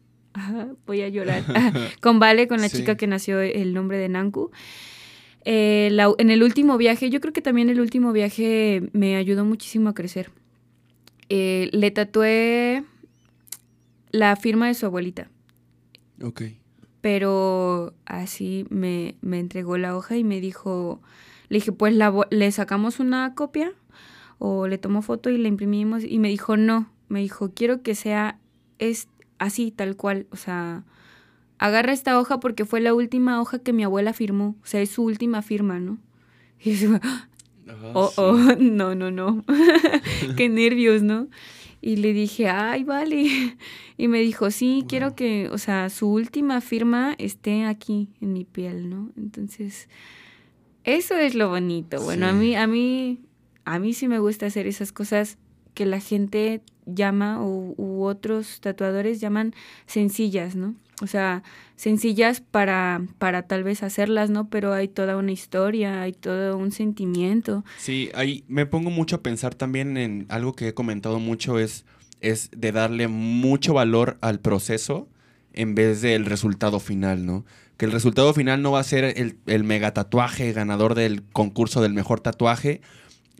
voy a llorar. con Vale, con la chica que nació el nombre de Nanku. Eh, en el último viaje, yo creo que también el último viaje me ayudó muchísimo a crecer. Eh, le tatué la firma de su abuelita. Ok. Pero así me, me entregó la hoja y me dijo, le dije, pues la, le sacamos una copia o le tomó foto y la imprimimos y me dijo, no, me dijo, quiero que sea es así, tal cual, o sea, agarra esta hoja porque fue la última hoja que mi abuela firmó, o sea, es su última firma, ¿no? Y yo, oh, oh, no, no, no, qué nervios, ¿no? Y le dije, ay, vale. Y me dijo, sí, quiero que, o sea, su última firma esté aquí en mi piel, ¿no? Entonces, eso es lo bonito. Bueno, a mí, a mí, a mí sí me gusta hacer esas cosas que la gente llama o, u otros tatuadores llaman sencillas, ¿no? O sea, sencillas para, para tal vez hacerlas, ¿no? Pero hay toda una historia, hay todo un sentimiento. Sí, ahí me pongo mucho a pensar también en algo que he comentado mucho, es, es de darle mucho valor al proceso en vez del resultado final, ¿no? Que el resultado final no va a ser el, el mega tatuaje ganador del concurso del mejor tatuaje,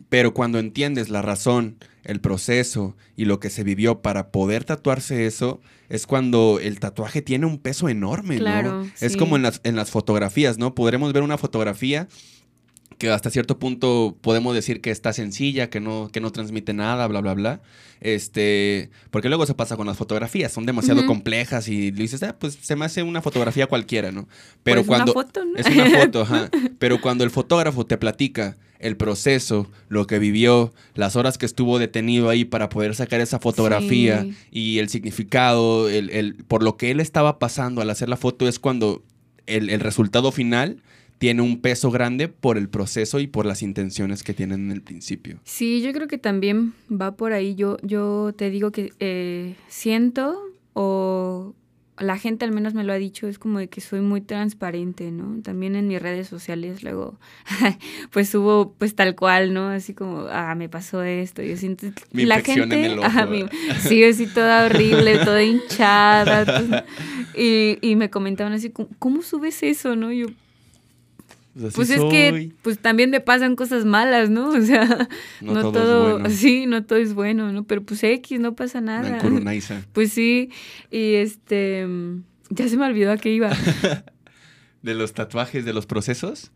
pero cuando entiendes la razón, el proceso y lo que se vivió para poder tatuarse eso, es cuando el tatuaje tiene un peso enorme, ¿no? Es como en las, en las fotografías, ¿no? Podremos ver una fotografía que hasta cierto punto podemos decir que está sencilla, que no, que no transmite nada, bla, bla, bla. Este, porque luego se pasa con las fotografías, son demasiado complejas y dices, ah, pues se me hace una fotografía cualquiera, ¿no? Pero pues cuando... Una foto, ¿no? Es una foto, ajá. Pero cuando el fotógrafo te platica el proceso, lo que vivió, las horas que estuvo detenido ahí para poder sacar esa fotografía y el significado, el, el, por lo que él estaba pasando al hacer la foto, es cuando el, el resultado final tiene un peso grande por el proceso y por las intenciones que tienen en el principio. Sí, yo creo que también va por ahí. Yo, yo te digo que eh, siento o la gente al menos me lo ha dicho, es como de que soy muy transparente, ¿no? También en mis redes sociales luego, pues subo pues tal cual, ¿no? Así como, ah, me pasó esto. Yo siento, mi la gente, en el ojo. mi, sí, así toda horrible, toda hinchada. y, y me comentaban así, ¿cómo subes eso, no? Yo, pues, pues es que pues también me pasan cosas malas, ¿no? O sea, no, todo, sí, no todo es bueno, ¿no? Pero pues X, no pasa nada. Pues sí, y este, ya se me olvidó a qué iba. de los tatuajes, de los procesos,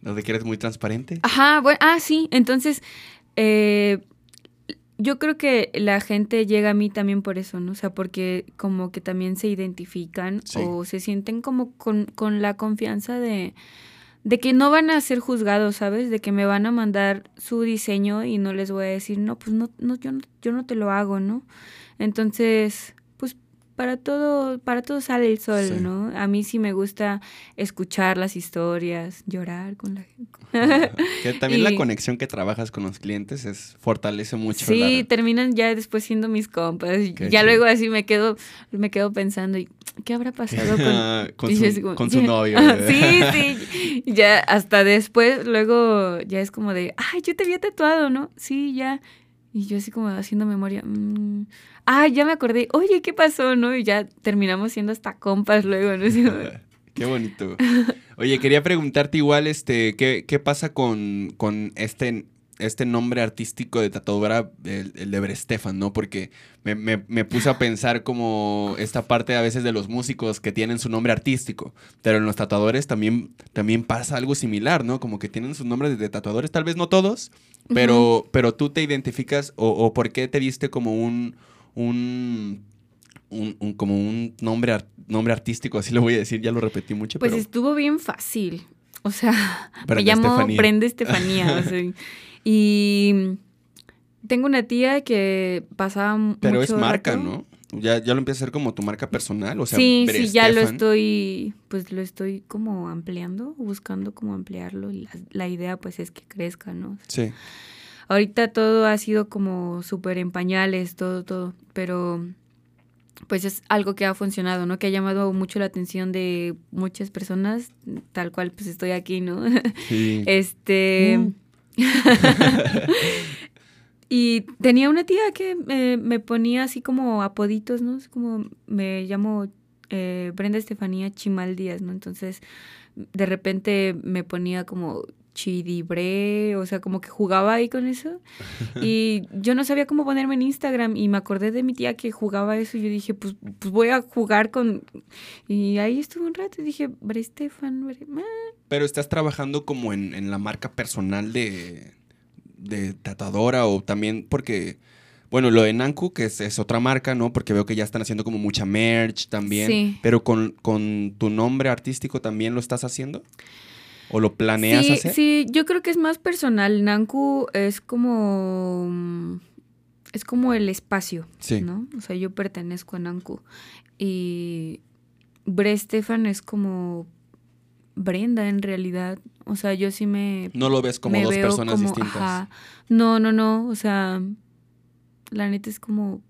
donde que eres muy transparente. Ajá, bueno, ah, sí, entonces, eh, yo creo que la gente llega a mí también por eso, ¿no? O sea, porque como que también se identifican o se sienten como con, con la confianza de de que no van a ser juzgados, ¿sabes? De que me van a mandar su diseño y no les voy a decir, no, pues no, no, yo, yo no te lo hago, ¿no? Entonces, para todo, para todo sale el sol, ¿no? A mí sí me gusta escuchar las historias, llorar con la gente. que también la conexión que trabajas con los clientes es fortalece mucho. Sí, terminan ya después siendo mis compas. ya luego así me quedo, me quedo pensando, ¿qué habrá pasado con, su, novio? sí, sí. Ya hasta después, luego ya es como de, ay, yo te había tatuado, ¿no? Sí, ya. Y yo así como haciendo memoria, mm, ah, ya me acordé, oye, ¿qué pasó? ¿No? Y ya terminamos siendo hasta compas luego, ¿no? Qué bonito. Oye, quería preguntarte igual, este, ¿qué, qué pasa con, con este, este nombre artístico de tatuadora, el, el de Brestefan, ¿no? Porque me, me, me, puse a pensar como esta parte a veces de los músicos que tienen su nombre artístico, pero en los tatuadores también, también pasa algo similar, ¿no? Como que tienen sus nombres de tatuadores, tal vez no todos, pero, pero tú te identificas o, o por qué te diste como un un, un, como un nombre, nombre artístico, así lo voy a decir, ya lo repetí mucho. Pues estuvo bien fácil. O sea, me llamo Prende Estefanía. y tengo una tía que pasaba Pero es marca, ¿no? Ya, ya lo empieza a hacer como tu marca personal, o sea, Sí, sí, ya lo estoy, pues lo estoy como ampliando, buscando como ampliarlo. Y la, la idea pues es que crezca, ¿no? Sí. Ahorita todo ha sido como súper en pañales, todo, todo, pero pues es algo que ha funcionado, ¿no? Que ha llamado mucho la atención de muchas personas, tal cual pues estoy aquí, ¿no? Sí. este... Mm. y tenía una tía que me, me, ponía así como apoditos, ¿no? como me llamo eh, Brenda Estefanía Chimal Díaz, ¿no? Entonces, de repente me ponía como chidibre, o sea, como que jugaba ahí con eso. Y yo no sabía cómo ponerme en Instagram y me acordé de mi tía que jugaba eso y yo dije, pues, pues voy a jugar con... Y ahí estuve un rato y dije, Bre Estefan, Pero estás trabajando como en, en la marca personal de, de tatuadora o también porque bueno, lo de Nanku, que es, otra marca, ¿no? Porque veo que ya están haciendo como mucha merch también. Sí. Pero con, tu nombre artístico también lo estás haciendo. ¿O lo planeas hacer? Sí, yo creo que es más personal. Nanku es como. Es como el espacio. Sí. ¿No? O sea, yo pertenezco a Nanku. Y. Bre Stefan es como. Brenda en realidad. O sea, yo sí me. No lo ves como dos personas distintas. No, no, no. O sea, la neta es como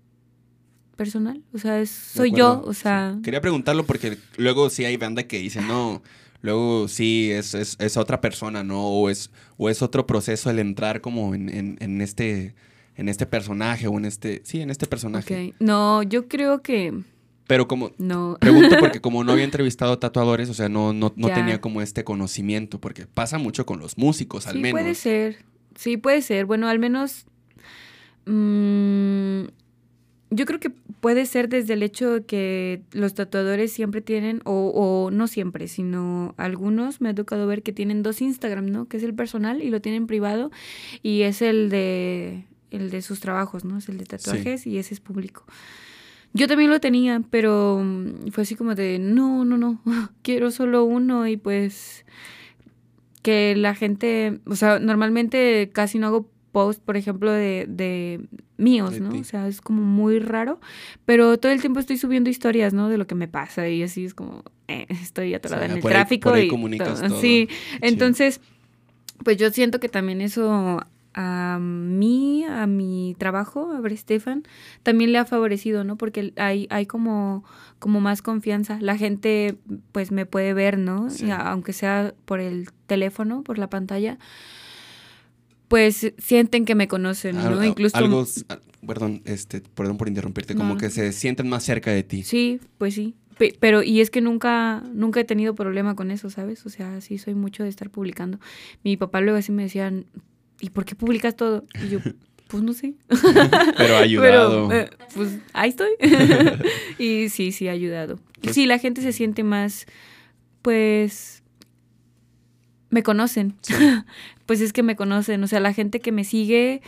personal, o sea, es, soy yo, o sea... Quería preguntarlo porque luego sí hay banda que dice, no, luego sí es, es, otra persona, ¿no? O es, o es otro proceso el entrar como en, en, este en este personaje o en este, sí, en este personaje. No, yo creo que... Pero como, no. pregunto porque como no había entrevistado tatuadores, o sea, no, no, no tenía como este conocimiento, porque pasa mucho con los músicos, al menos. Sí, puede ser, sí, puede ser. Bueno, al menos Mm, yo creo que puede ser desde el hecho de que los tatuadores siempre tienen, o, o, no siempre, sino algunos me ha tocado ver que tienen dos Instagram, ¿no? Que es el personal y lo tienen privado y es el de, el de sus trabajos, ¿no? Es el de tatuajes y ese es público. Yo también lo tenía, pero mm, fue así como de, no, no, no, quiero solo uno y pues que la gente, o sea, normalmente casi no hago post, por ejemplo, de, de míos, ¿no? O sea, es como muy raro, pero todo el tiempo estoy subiendo historias, ¿no? De lo que me pasa y así es como, eh, estoy atorada en el tráfico. y Sí, entonces, pues yo siento que también eso a mí, a mi trabajo, a ver, Stefan, también le ha favorecido, ¿no? Porque hay, hay como, como más confianza. La gente, pues, me puede ver, ¿no? aunque sea por el teléfono, por la pantalla pues sienten que me conocen, ¿no? Incluso algo, perdón, este, perdón por interrumpirte, como que se sienten más cerca de ti. Sí, pues sí. pero y es que nunca nunca he tenido problema con eso, ¿sabes? O sea, sí soy mucho de estar publicando. Mi papá luego así me decía, "¿Y por qué publicas todo?" Y yo, pues no sé. Pero ha ayudado. Eh, pues ahí estoy. y sí, sí ha ayudado. Pues sí, la gente se siente más pues me conocen. pues es que me conocen. O sea, la gente que me sigue.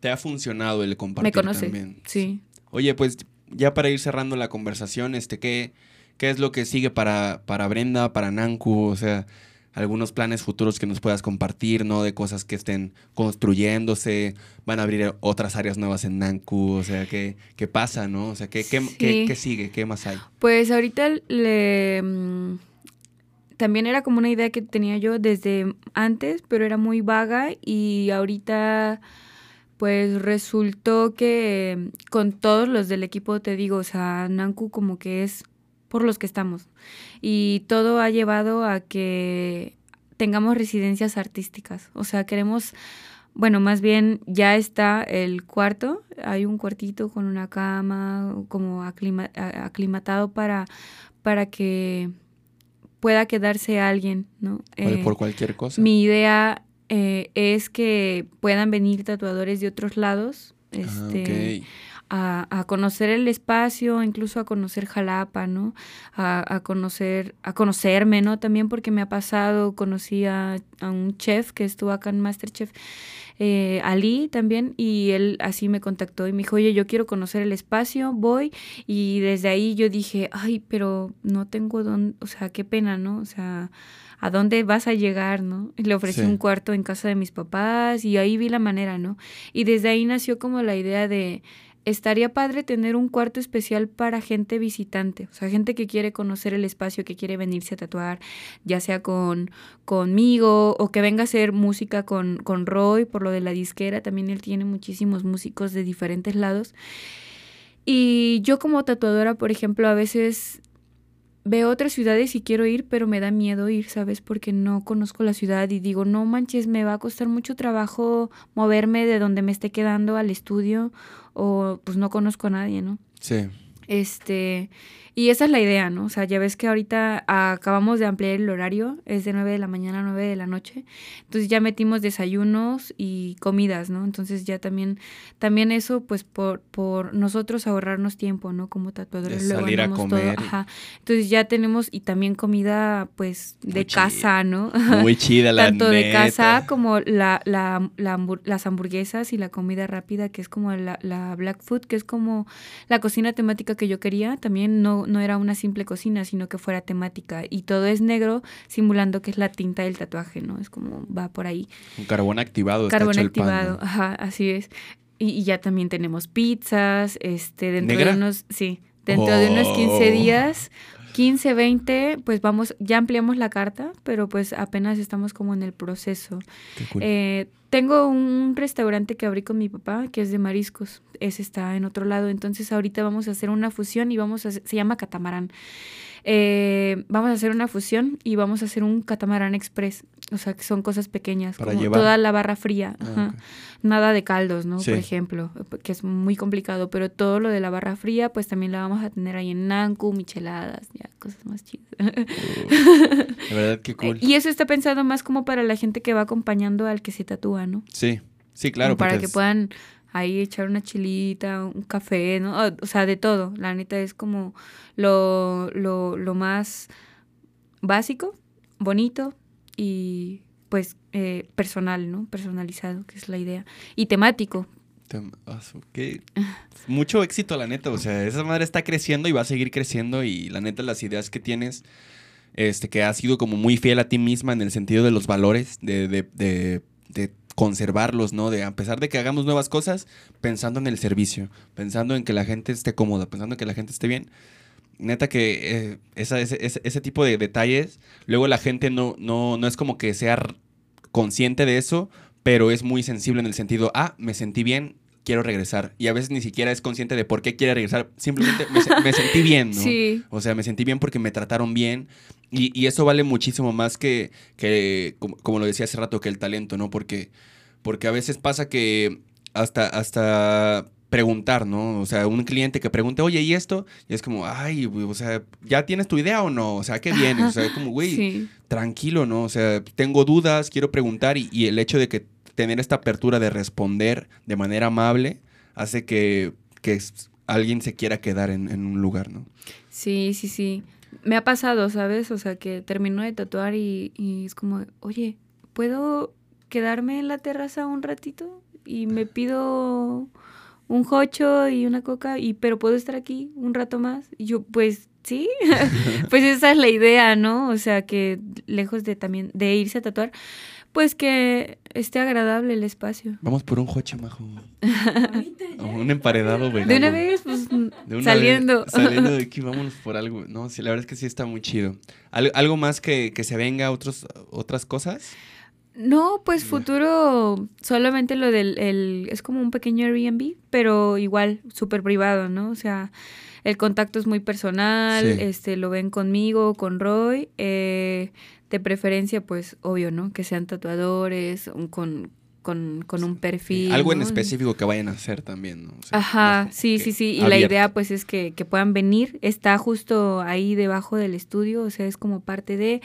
Te ha funcionado el compartir me conoce, también. Sí. Oye, pues ya para ir cerrando la conversación, este, ¿qué, qué es lo que sigue para, para Brenda, para Nanku? O sea, algunos planes futuros que nos puedas compartir, ¿no? De cosas que estén construyéndose, van a abrir otras áreas nuevas en Nanku, o sea, ¿qué, qué pasa, no? O sea, ¿qué, qué, qué sigue? ¿Qué más hay? Pues ahorita le mm, también era como una idea que tenía yo desde antes, pero era muy vaga y ahorita pues resultó que con todos los del equipo, te digo, o sea, Nanku como que es por los que estamos. Y todo ha llevado a que tengamos residencias artísticas. O sea, queremos, bueno, más bien ya está el cuarto, hay un cuartito con una cama como aclimatado para, para que pueda quedarse alguien, ¿no? por eh, cualquier cosa. Mi idea eh, es que puedan venir tatuadores de otros lados ah, este, a, conocer el espacio, incluso a conocer Jalapa, ¿no? A, conocer, a conocerme, ¿no? También porque me ha pasado, conocí a, a un chef que estuvo acá en Masterchef eh, Ali también, y él así me contactó y me dijo, oye, yo quiero conocer el espacio, voy, y desde ahí yo dije, ay, pero no tengo dónde, o sea, qué pena, ¿no? O sea, ¿a dónde vas a llegar, no? le ofrecí un cuarto en casa de mis papás y ahí vi la manera, ¿no? Y desde ahí nació como la idea de estaría padre tener un cuarto especial para gente visitante, o sea, gente que quiere conocer el espacio, que quiere venirse a tatuar, ya sea con conmigo o que venga a hacer música con, con Roy por lo de la disquera, también él tiene muchísimos músicos de diferentes lados. Y yo como tatuadora, por ejemplo, a veces veo otras ciudades y quiero ir, pero me da miedo ir, ¿sabes? Porque no conozco la ciudad y digo, no manches, me va a costar mucho trabajo moverme de donde me esté quedando al estudio o pues no conozco a nadie, ¿no? Sí. Este, y esa es la idea, ¿no? O sea, ya ves que ahorita acabamos de ampliar el horario, es de 9 de la mañana a 9 de la noche. Entonces ya metimos desayunos y comidas, ¿no? Entonces ya también, también eso, pues por, por nosotros ahorrarnos tiempo, ¿no? Como tatuadores. salir a comer. Ajá. Entonces ya tenemos, y también comida, pues, de casa, ¿no? Muy chida la Tanto de casa como la, la, las hamburguesas y la comida rápida, que es como la, la black food, que es como la cocina temática que yo quería. También no no, era una simple cocina, sino que fuera temática. Y todo es negro, simulando que es la tinta del tatuaje, ¿no? Es como va por ahí. Un carbón activado. Carbón activado, ajá, así es. Y, ya también tenemos pizzas, este, dentro de unos, sí, dentro de unos 15 días 15, 20, pues vamos, ya ampliamos la carta, pero pues apenas estamos como en el proceso. Eh, tengo un restaurante que abrí con mi papá, que es de mariscos. Ese está en otro lado. Entonces ahorita vamos a hacer una fusión y vamos a, se llama Catamarán. Eh, vamos a hacer una fusión y vamos a hacer un catamarán express. O sea, que son cosas pequeñas, como toda la barra fría. Ah, Nada de caldos, ¿no? Por ejemplo, que es muy complicado, pero todo lo de la barra fría, pues también la vamos a tener ahí en Nanku, micheladas, ya, cosas más chidas. Uh, verdad, qué cool. Y eso está pensado más como para la gente que va acompañando al que se tatúa, ¿no? Sí, sí, claro. para que puedan ahí echar una chilita, un café, ¿no? O sea, de todo. La neta es como lo, lo, lo más básico, bonito y pues eh, personal, ¿no? Personalizado, que es la idea. Y temático. Ah, Mucho éxito, la neta. O sea, esa madre está creciendo y va a seguir creciendo. Y la neta, las ideas que tienes, este, que has sido como muy fiel a ti misma en el sentido de los valores, de, de, de, de conservarlos, ¿no? De a pesar de que hagamos nuevas cosas, pensando en el servicio, pensando en que la gente esté cómoda, pensando en que la gente esté bien. Neta que eh, ese, tipo de detalles, luego la gente no, no, no es como que sea consciente de eso, pero es muy sensible en el sentido, ah, me sentí bien, quiero regresar. Y a veces ni siquiera es consciente de por qué quiere regresar. Simplemente me, sentí bien, ¿no? Sí. O sea, me sentí bien porque me trataron bien. Y, eso vale muchísimo más que, que como, lo decía hace rato, que el talento, ¿no? Porque, porque a veces pasa que hasta, hasta preguntar, ¿no? O sea, un cliente que pregunte, oye, ¿y esto? Y es como, ay, o sea, ¿ya tienes tu idea o no? O sea, ¿qué vienes? O sea, como, güey, tranquilo, ¿no? O sea, tengo dudas, quiero preguntar y, y el hecho de que tener esta apertura de responder de manera amable hace que, alguien se quiera quedar en, un lugar, ¿no? Sí, sí, sí. Me ha pasado, ¿sabes? O sea, que termino de tatuar y, es como, oye, ¿puedo quedarme en la terraza un ratito? Y me pido un jocho y una coca, y pero puedo estar aquí un rato más. Y yo, pues sí, pues esa es la idea, ¿no? O sea, que lejos de también de irse a tatuar, pues que esté agradable el espacio. Vamos por un joche, majo. un emparedado, güey. De una vez, pues saliendo. saliendo de aquí, vámonos por algo. No, sí, la verdad es que sí está muy chido. ¿Algo más que, se venga, otros, otras cosas? No, pues futuro solamente lo del, el, es como un pequeño Airbnb, pero igual súper privado, ¿no? O sea, el contacto es muy personal, este, lo ven conmigo, con Roy, eh, de preferencia, pues, obvio, ¿no? Que sean tatuadores, con, con, con un perfil. Algo en específico que vayan a hacer también, ¿no? Ajá, sí, sí, sí. Y la idea, pues, es que, que puedan venir. Está justo ahí debajo del estudio, o sea, es como parte de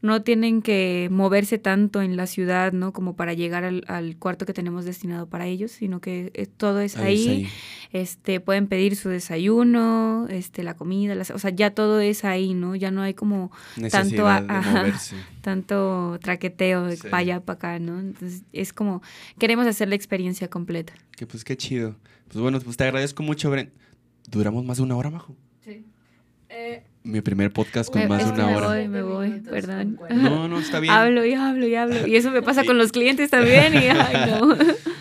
no tienen que moverse tanto en la ciudad, ¿no? Como para llegar al, cuarto que tenemos destinado para ellos, sino que eh, todo es ahí. Este, pueden pedir su desayuno, este, la comida, o sea, ya todo es ahí, ¿no? Ya no hay como tanto, tanto traqueteo de para allá, para acá, ¿no? Entonces, es como, queremos hacer la experiencia completa. Que pues qué chido. Pues bueno, pues te agradezco mucho, Bren. ¿Duramos más de una hora, Majo? Sí. Eh, mi primer podcast con más de una hora. Me voy, me voy, perdón. No, no, está bien. Hablo y hablo y hablo. Y eso me pasa con los clientes también. Y, ay, no.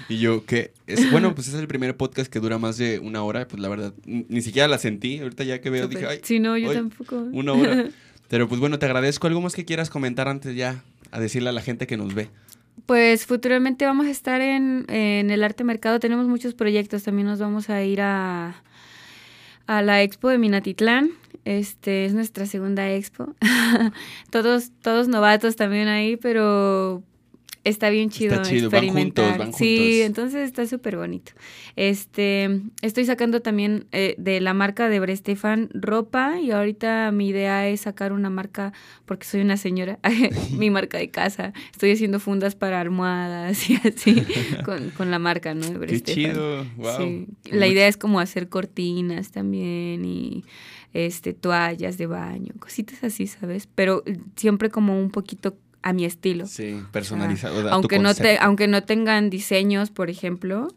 y yo, que es, bueno, pues es el primer podcast que dura más de una hora. Pues la verdad, ni siquiera la sentí. Ahorita ya que veo, dije, ay. Sí, no, yo tampoco. Una hora. Pero pues bueno, te agradezco. ¿Algo más que quieras comentar antes ya a decirle a la gente que nos ve? Pues futuramente vamos a estar en, en el arte mercado. Tenemos muchos proyectos. También nos vamos a ir a, a la expo de Minatitlán este es nuestra segunda expo. todos, todos novatos también ahí, pero Está bien chido, está chido. experimentar. Van juntos, van Sí, entonces está súper bonito. Este, estoy sacando también eh, de la marca de Brestefan ropa y ahorita mi idea es sacar una marca, porque soy una señora, mi marca de casa. Estoy haciendo fundas para almohadas y así con, con la marca, ¿no? De Qué chido, wow. La idea es como hacer cortinas también y este toallas de baño, cositas así, ¿sabes? Pero siempre como un poquito a mi estilo. Sí, personalizado. aunque, no te, aunque no tengan diseños, por ejemplo,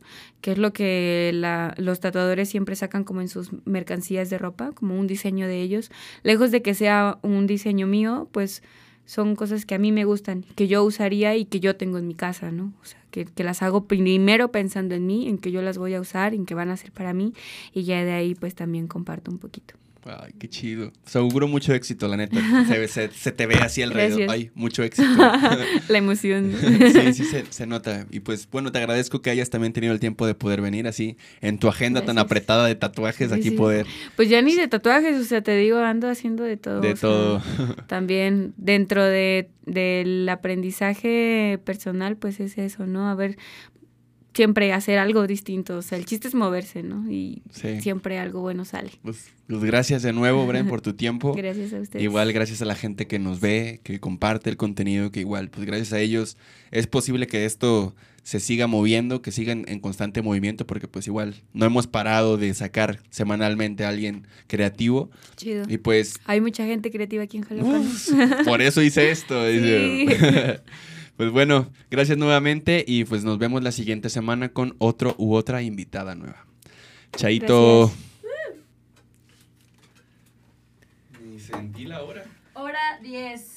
que es lo que la, los tatuadores siempre sacan como en sus mercancías de ropa, como un diseño de ellos. Lejos de que sea un diseño mío, pues son cosas que a mí me gustan, que yo usaría y que yo tengo en mi casa, ¿no? O sea, que, que las hago primero pensando en mí, en que yo las voy a usar, en que van a ser para mí, y ya de ahí pues también comparto un poquito. Ay, qué chido. Seguro mucho éxito, la neta. Se, se, te ve así alrededor. Ay, mucho éxito. la emoción. sí, sí, se, nota. Y pues, bueno, te agradezco que hayas también tenido el tiempo de poder venir así, en tu agenda tan apretada de tatuajes, aquí poder. Pues ya ni de tatuajes, o sea, te digo, ando haciendo de todo. De todo. también dentro de, del aprendizaje personal, pues es eso, ¿no? A ver, siempre hacer algo distinto. O sea, el chiste es moverse, ¿no? Y siempre algo bueno sale. Pues, pues, gracias de nuevo, Bren, por tu tiempo. gracias a ustedes. Igual gracias a la gente que nos ve, que comparte el contenido, que igual, pues gracias a ellos es posible que esto se siga moviendo, que siga en, constante movimiento, porque pues igual no hemos parado de sacar semanalmente a alguien creativo. Chido. Y pues... Hay mucha gente creativa aquí en Jalapa. por eso hice esto. Pues bueno, gracias nuevamente y pues nos vemos la siguiente semana con otro u otra invitada nueva. Chaito. Ni sentí la hora. Hora 10.